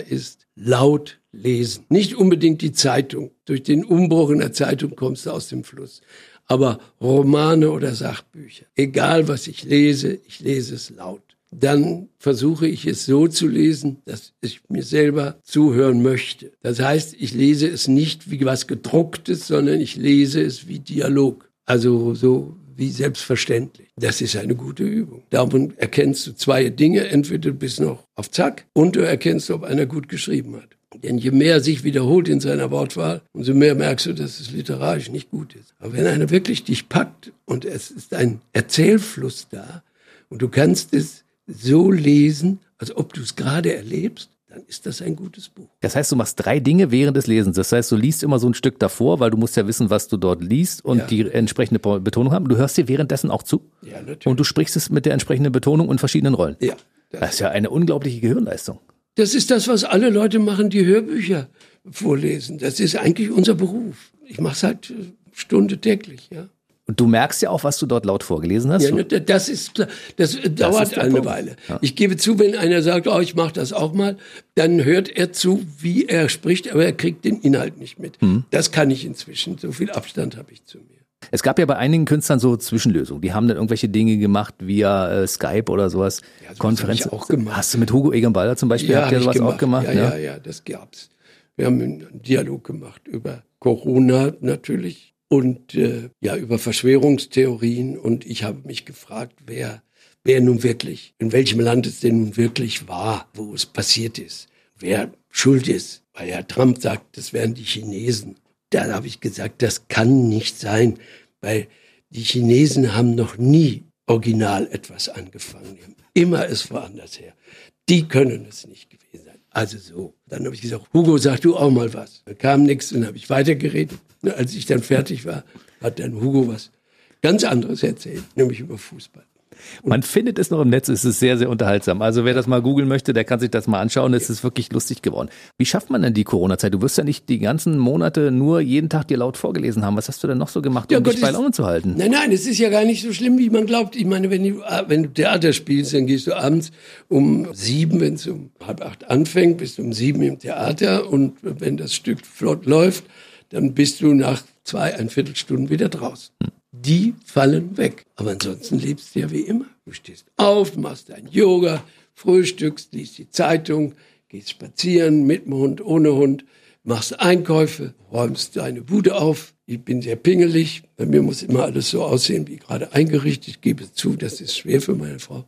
ist laut lesen. Nicht unbedingt die Zeitung. Durch den Umbruch in der Zeitung kommst du aus dem Fluss aber Romane oder Sachbücher, egal was ich lese, ich lese es laut. Dann versuche ich es so zu lesen, dass ich mir selber zuhören möchte. Das heißt, ich lese es nicht wie was gedrucktes, sondern ich lese es wie Dialog. Also so wie selbstverständlich. Das ist eine gute Übung. Darum erkennst du zwei Dinge. Entweder du bist noch auf Zack und du erkennst, ob einer gut geschrieben hat. Denn je mehr sich wiederholt in seiner Wortwahl, umso mehr merkst du, dass es literarisch nicht gut ist. Aber wenn einer wirklich dich packt und es ist ein Erzählfluss da und du kannst es so lesen, als ob du es gerade erlebst, dann ist das ein gutes Buch. Das heißt, du machst drei Dinge während des Lesens. Das heißt, du liest immer so ein Stück davor, weil du musst ja wissen, was du dort liest und ja. die entsprechende Betonung haben. Du hörst dir währenddessen auch zu. Ja, natürlich. Und du sprichst es mit der entsprechenden Betonung und verschiedenen Rollen. Ja. Das, das ist ja eine unglaubliche Gehirnleistung. Das ist das, was alle Leute machen, die Hörbücher vorlesen. Das ist eigentlich unser Beruf. Ich mache es halt äh, Stunde täglich, ja. Und du merkst ja auch, was du dort laut vorgelesen hast. Ja, ne, das ist klar. Das, das dauert eine Punkt. Weile. Ja. Ich gebe zu, wenn einer sagt, oh, ich mache das auch mal, dann hört er zu, wie er spricht, aber er kriegt den Inhalt nicht mit. Mhm. Das kann ich inzwischen. So viel Abstand habe ich zu mir. Es gab ja bei einigen Künstlern so Zwischenlösungen. Die haben dann irgendwelche Dinge gemacht via äh, Skype oder sowas. Ja, sowas Konferenz. auch gemacht. Hast du mit Hugo Egenbalder zum Beispiel ja, habt ihr sowas gemacht. auch gemacht? Ja, ja, ja, ja, das gab's. Wir haben einen Dialog gemacht über Corona natürlich und äh, ja über Verschwörungstheorien und ich habe mich gefragt, wer wer nun wirklich, in welchem Land es denn nun wirklich war, wo es passiert ist, wer schuld ist. Weil Herr Trump sagt, das wären die Chinesen. Da habe ich gesagt, das kann nicht sein, weil die Chinesen haben noch nie original etwas angefangen. Immer es woanders her. Die können es nicht gewesen sein. Also so. Dann habe ich gesagt, Hugo, sag du auch mal was. Da kam nichts und habe ich weitergeredet. Als ich dann fertig war, hat dann Hugo was ganz anderes erzählt, nämlich über Fußball. Man findet es noch im Netz, es ist sehr, sehr unterhaltsam. Also wer das mal googeln möchte, der kann sich das mal anschauen. Es ist wirklich lustig geworden. Wie schafft man denn die Corona-Zeit? Du wirst ja nicht die ganzen Monate nur jeden Tag dir laut vorgelesen haben. Was hast du denn noch so gemacht, um ja, dich bei Laune zu halten? Nein, nein, es ist ja gar nicht so schlimm, wie man glaubt. Ich meine, wenn du, wenn du Theater spielst, dann gehst du abends um sieben, wenn es um halb acht anfängt, bist du um sieben im Theater und wenn das Stück flott läuft, dann bist du nach zwei, ein Viertelstunden wieder draußen. Hm die fallen weg. Aber ansonsten lebst du ja wie immer. Du stehst auf, machst dein Yoga, frühstückst, liest die Zeitung, gehst spazieren mit dem Hund, ohne Hund, machst Einkäufe, räumst deine Bude auf. Ich bin sehr pingelig. Bei mir muss immer alles so aussehen wie gerade eingerichtet. Ich gebe zu, das ist schwer für meine Frau.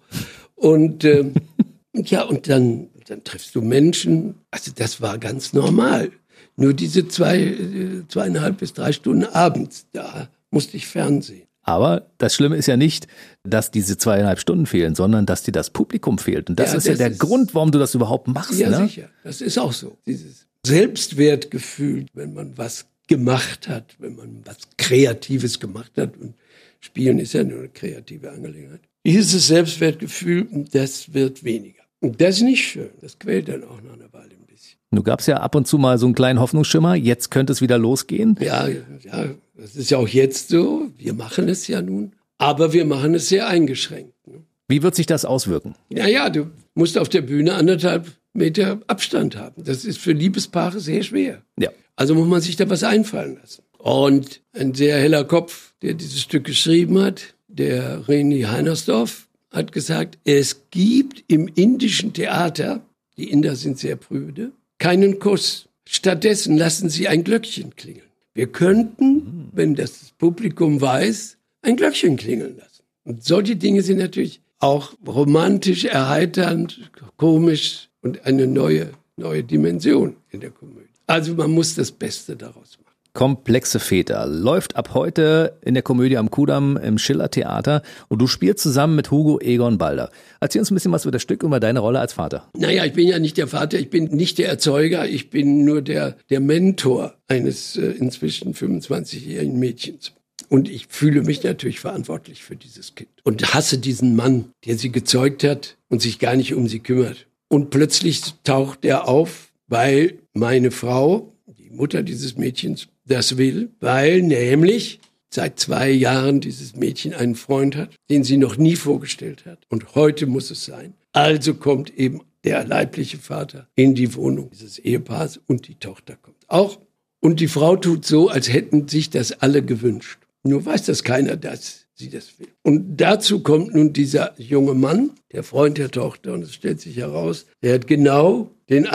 Und ähm, ja, und dann, dann triffst du Menschen. Also das war ganz normal. Nur diese zwei, äh, zweieinhalb bis drei Stunden abends, da musste ich Fernsehen. Aber das Schlimme ist ja nicht, dass diese zweieinhalb Stunden fehlen, sondern dass dir das Publikum fehlt. Und das ja, ist das ja der ist, Grund, warum du das überhaupt machst. Ja, ne? sicher. Das ist auch so. Dieses Selbstwertgefühl, wenn man was gemacht hat, wenn man was Kreatives gemacht hat. Und Spielen ist ja nur eine kreative Angelegenheit. Dieses Selbstwertgefühl, das wird weniger. Und das ist nicht schön. Das quält dann auch nach einer Weile ein bisschen. Du gab's ja ab und zu mal so einen kleinen Hoffnungsschimmer. Jetzt könnte es wieder losgehen. Ja, ja, das ist ja auch jetzt so. Wir machen es ja nun. Aber wir machen es sehr eingeschränkt. Ne? Wie wird sich das auswirken? Naja, du musst auf der Bühne anderthalb Meter Abstand haben. Das ist für Liebespaare sehr schwer. Ja. Also muss man sich da was einfallen lassen. Und ein sehr heller Kopf, der dieses Stück geschrieben hat, der Reni Heinersdorf, hat gesagt, es gibt im indischen Theater, die Inder sind sehr prüde, keinen Kuss. Stattdessen lassen sie ein Glöckchen klingeln. Wir könnten, wenn das Publikum weiß, ein Glöckchen klingeln lassen. Und solche Dinge sind natürlich auch romantisch, erheiternd, komisch und eine neue, neue Dimension in der Komödie. Also man muss das Beste daraus machen. Komplexe Väter läuft ab heute in der Komödie am Kudamm im Schiller Theater und du spielst zusammen mit Hugo Egon Balder. Erzähl uns ein bisschen was über das Stück und über deine Rolle als Vater. Naja, ich bin ja nicht der Vater, ich bin nicht der Erzeuger, ich bin nur der, der Mentor eines äh, inzwischen 25-jährigen Mädchens. Und ich fühle mich natürlich verantwortlich für dieses Kind und hasse diesen Mann, der sie gezeugt hat und sich gar nicht um sie kümmert. Und plötzlich taucht er auf, weil meine Frau, die Mutter dieses Mädchens, das will, weil nämlich seit zwei Jahren dieses Mädchen einen Freund hat, den sie noch nie vorgestellt hat. Und heute muss es sein. Also kommt eben der leibliche Vater in die Wohnung dieses Ehepaars und die Tochter kommt auch. Und die Frau tut so, als hätten sich das alle gewünscht. Nur weiß das keiner, dass sie das will. Und dazu kommt nun dieser junge Mann, der Freund der Tochter, und es stellt sich heraus, er hat genau den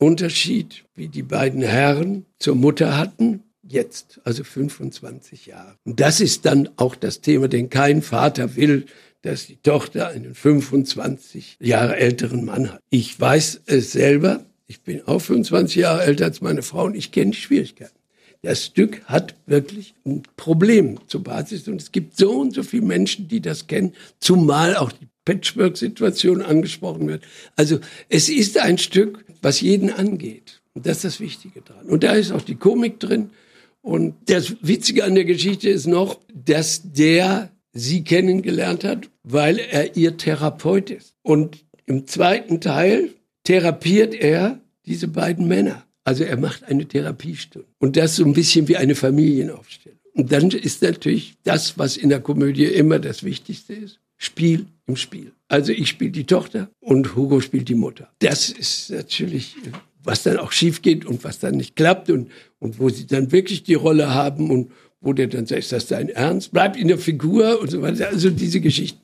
Altersunterschied, wie die beiden Herren zur Mutter hatten, jetzt, also 25 Jahre. Und das ist dann auch das Thema, denn kein Vater will, dass die Tochter einen 25 Jahre älteren Mann hat. Ich weiß es selber, ich bin auch 25 Jahre älter als meine Frau und ich kenne die Schwierigkeiten. Das Stück hat wirklich ein Problem zur Basis und es gibt so und so viele Menschen, die das kennen, zumal auch die Patchwork-Situation angesprochen wird. Also es ist ein Stück, was jeden angeht. Und das ist das Wichtige dran. Und da ist auch die Komik drin. Und das Witzige an der Geschichte ist noch, dass der sie kennengelernt hat, weil er ihr Therapeut ist. Und im zweiten Teil therapiert er diese beiden Männer. Also er macht eine Therapiestunde. Und das so ein bisschen wie eine Familienaufstellung. Und dann ist natürlich das, was in der Komödie immer das Wichtigste ist, Spiel im Spiel. Also ich spiele die Tochter und Hugo spielt die Mutter. Das ist natürlich, was dann auch schief geht und was dann nicht klappt und, und wo sie dann wirklich die Rolle haben und wo der dann sagt, ist das dein Ernst? Bleibt in der Figur und so weiter. Also diese Geschichten.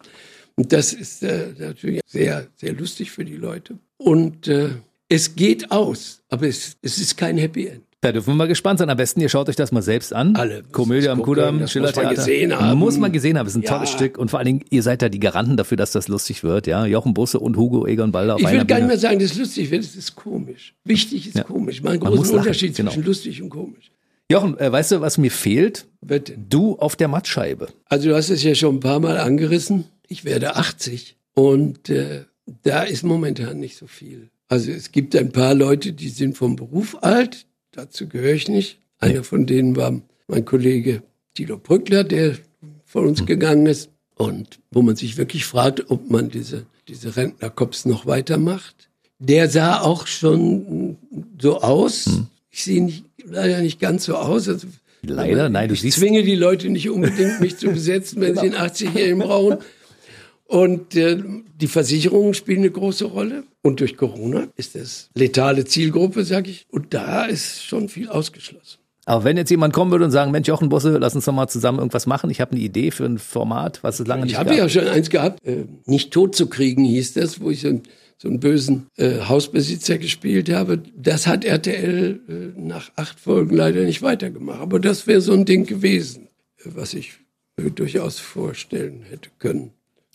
Und das ist äh, natürlich sehr, sehr lustig für die Leute. Und äh, es geht aus, aber es, es ist kein Happy End. Da dürfen wir mal gespannt sein. Am besten, ihr schaut euch das mal selbst an. Alle. Komödie am Kudamm, Schiller Theater. Muss man gesehen haben. Muss man gesehen haben. Es ist ein ja. tolles Stück. Und vor allen Dingen, ihr seid da die Garanten dafür, dass das lustig wird. Ja, Jochen Busse und Hugo Egon Balder Ich will gar nicht mehr sagen, dass es lustig wird. Es ist komisch. Wichtig ist ja. komisch. Einen großen Unterschied genau. zwischen lustig und komisch. Jochen, äh, weißt du, was mir fehlt? Bitte. Du auf der Mattscheibe. Also du hast es ja schon ein paar Mal angerissen. Ich werde 80 und äh, da ist momentan nicht so viel. Also es gibt ein paar Leute, die sind vom Beruf alt, dazu gehöre ich nicht. Einer von denen war mein Kollege Thilo Brückler, der von uns hm. gegangen ist. Und wo man sich wirklich fragt, ob man diese, diese Rentnerkops noch weitermacht. Der sah auch schon so aus. Hm. Ich sehe nicht, leider nicht ganz so aus. Also, leider? Nein, du ich siehst. Ich zwinge die Leute nicht unbedingt, mich zu besetzen, wenn sie einen 80-Jährigen brauchen. Und äh, die Versicherungen spielen eine große Rolle. Und durch Corona ist das letale Zielgruppe, sag ich. Und da ist schon viel ausgeschlossen. Aber wenn jetzt jemand kommen würde und sagen, Mensch, Jochen Bosse, lass uns doch mal zusammen irgendwas machen. Ich habe eine Idee für ein Format, was es lange nicht Ich gab. habe ja schon eins gehabt, äh, nicht tot zu kriegen hieß das, wo ich so, einen- so einen bösen äh, Hausbesitzer gespielt habe. Das hat RTL äh, nach acht Folgen leider nicht weitergemacht. Aber das wäre so ein Ding gewesen, äh, was ich äh, durchaus vorstellen hätte können.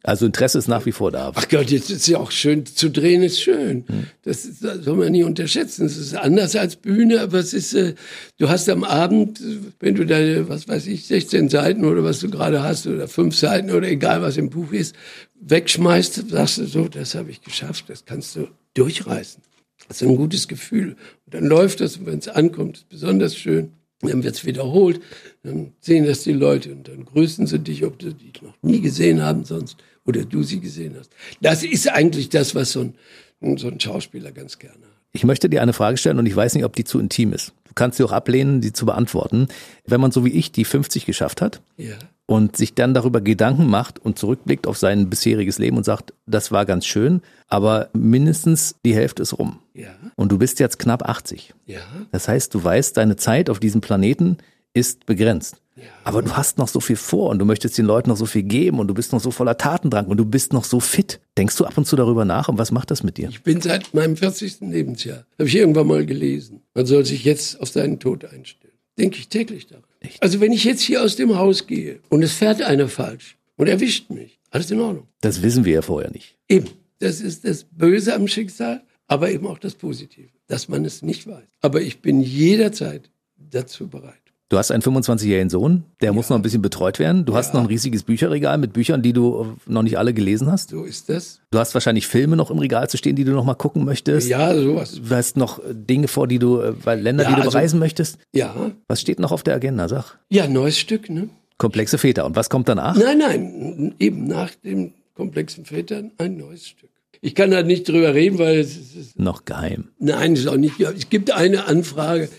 Also Interesse ist nach wie vor da. Ach Gott, jetzt ist ja auch schön, zu drehen ist schön. Das, ist, das soll man nie unterschätzen. Es ist anders als Bühne, aber es ist, äh, du hast am Abend, wenn du deine, was weiß ich, 16 Seiten oder was du gerade hast oder fünf Seiten oder egal was im Buch ist, wegschmeißt, sagst du so, das habe ich geschafft, das kannst du durchreißen. Das ist ein gutes Gefühl. Und dann läuft das und wenn es ankommt, ist besonders schön. Dann wird es wiederholt, dann sehen das die Leute und dann grüßen sie dich, ob sie dich noch nie gesehen haben sonst oder du sie gesehen hast. Das ist eigentlich das, was so ein, so ein Schauspieler ganz gerne hat. Ich möchte dir eine Frage stellen und ich weiß nicht, ob die zu intim ist. Du kannst sie auch ablehnen, die zu beantworten. Wenn man so wie ich die 50 geschafft hat Ja. Und sich dann darüber Gedanken macht und zurückblickt auf sein bisheriges Leben und sagt, das war ganz schön, aber mindestens die Hälfte ist rum. Ja. Und du bist jetzt knapp 80. Ja. Das heißt, du weißt, deine Zeit auf diesem Planeten ist begrenzt. Aber du hast noch so viel vor und du möchtest den Leuten noch so viel geben und du bist noch so voller Tatendrang und du bist noch so fit. Denkst du ab und zu darüber nach und was macht das mit dir? Ich bin seit meinem 40. Lebensjahr, habe ich irgendwann mal gelesen. Man soll sich jetzt auf seinen Tod einstellen. Denke ich täglich daran. Also wenn ich jetzt hier aus dem Haus gehe und es fährt einer falsch und erwischt mich, alles in Ordnung. Das wissen wir ja vorher nicht. Eben, das ist das Böse am Schicksal, aber eben auch das Positive, dass man es nicht weiß. Aber ich bin jederzeit dazu bereit. Du hast einen 25-jährigen Sohn, der muss noch ein bisschen betreut werden. Du hast noch ein riesiges Bücherregal mit Büchern, die du noch nicht alle gelesen hast. So ist das. Du hast wahrscheinlich Filme noch im Regal zu stehen, die du noch mal gucken möchtest. Ja, sowas. Du hast noch Dinge vor, die du, äh, weil Länder, Ja, die du also- bereisen möchtest. Ja, Was steht noch auf der Agenda? Sag. ja, neues Stück, ne? Komplexe Väter. Und was kommt danach? Nein, nein, eben nach dem komplexen Vätern ein neues Stück. Ich kann da nicht drüber reden, weil es ist, Noch geheim. nein, es ist auch nicht, es gibt eine Anfrage,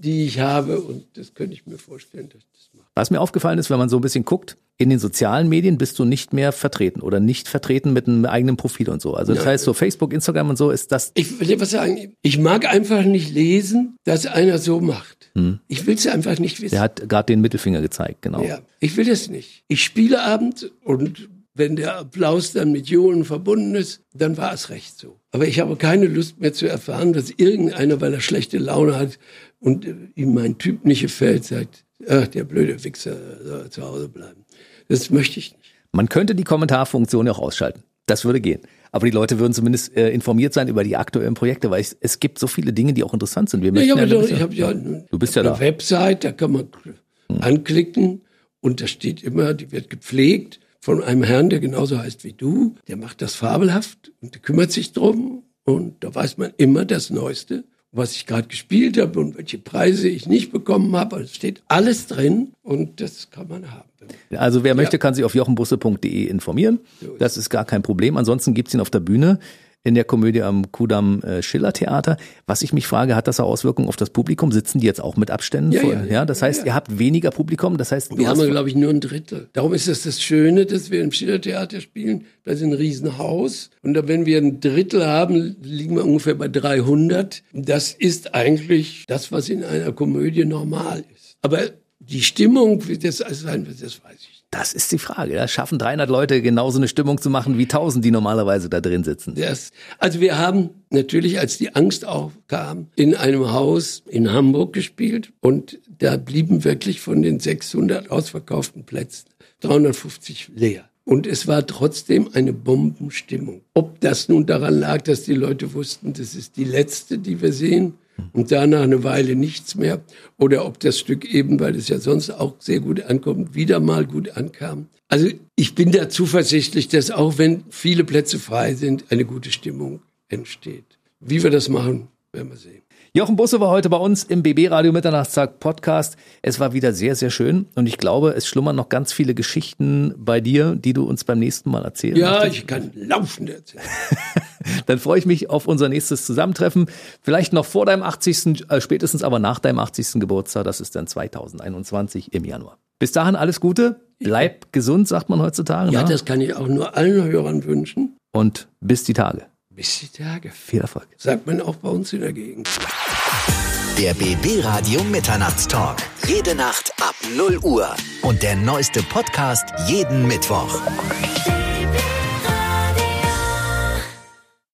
die ich habe und das könnte ich mir vorstellen, dass ich das mache. Was mir aufgefallen ist, wenn man so ein bisschen guckt, in den sozialen Medien bist du nicht mehr vertreten oder nicht vertreten mit einem eigenen Profil und so. Also das heißt, so Facebook, Instagram und so ist das. Ich will was sagen, ich mag einfach nicht lesen, dass einer so macht. Ich will es einfach nicht wissen. Der hat gerade den Mittelfinger gezeigt, genau. Ja, ich will das nicht. Ich spiele Abend und wenn der Applaus dann mit Johlen verbunden ist, dann war es recht so. Aber ich habe keine Lust mehr zu erfahren, dass irgendeiner, weil er schlechte Laune hat und äh, ihm mein Typ nicht gefällt, sagt, ach, der blöde Wichser soll zu Hause bleiben. Das möchte ich nicht. Man könnte die Kommentarfunktion auch ausschalten. Das würde gehen. Aber die Leute würden zumindest äh, informiert sein über die aktuellen Projekte, weil ich, es gibt so viele Dinge, die auch interessant sind. Wir Ja, habe ja, doch, ich bisschen- hab ja, Du bist ja eine da. Hm. Website, da kann man anklicken und da steht immer, die wird gepflegt von einem Herrn, der genauso heißt wie du. Der macht das fabelhaft und der kümmert sich drum und da weiß man immer das Neueste, was ich gerade gespielt habe und welche Preise ich nicht bekommen habe. Also es steht alles drin und das kann man haben. Also wer möchte, kann sich auf jochenbusse.de informieren. Das ist gar kein Problem. Ansonsten gibt's ihn auf der Bühne in der Komödie am Kudamm äh, Schiller Theater. Was ich mich frage, hat das auch Auswirkungen auf das Publikum? Sitzen die jetzt auch mit Abständen? Ja, vor- ja, ja, das heißt, ihr habt weniger Publikum. Das heißt, Wir haben, glaube ich, nur ein Drittel. Darum ist das das Schöne, dass wir im Schillertheater spielen. Das ist ein Riesenhaus. Und wenn wir ein Drittel haben, liegen wir ungefähr bei 300. Das ist eigentlich das, was in einer Komödie normal ist. Aber die Stimmung, das sein wird, das weiß ich. Das ist die Frage. Ja? Schaffen 300 Leute genauso eine Stimmung zu machen wie 1000, die normalerweise da drin sitzen? Das, also wir haben natürlich, als die Angst aufkam, in einem Haus in Hamburg gespielt und da blieben wirklich von den 600 ausverkauften Plätzen 350 leer. Und es war trotzdem eine Bombenstimmung. Ob das nun daran lag, dass die Leute wussten, das ist die letzte, die wir sehen, und danach eine Weile nichts mehr, oder ob das Stück eben, weil es ja sonst auch sehr gut ankommt, wieder mal gut ankam. Also ich bin da zuversichtlich, dass auch wenn viele Plätze frei sind, eine gute Stimmung entsteht. Wie wir das machen, werden wir sehen. Jochen Busse war heute bei uns im BB Radio Mitternachtstag Podcast. Es war wieder sehr, sehr schön und ich glaube, es schlummern noch ganz viele Geschichten bei dir, die du uns beim nächsten Mal erzählen Ja, ich kann laufend erzählen. Dann freue ich mich auf unser nächstes Zusammentreffen. Vielleicht noch vor deinem 80., äh, spätestens aber nach deinem 80. Geburtstag. Das ist dann 2021 im Januar. Bis dahin alles Gute. Bleib gesund, sagt man heutzutage. Ja, ne? das kann ich auch nur allen Hörern wünschen. Und bis die Tage. Bis die Tage. Viel Erfolg. Sagt man auch bei uns in der Gegend. Der BB Radio Mitternachtstalk. Jede Nacht ab 0 Uhr. Und der neueste Podcast jeden Mittwoch.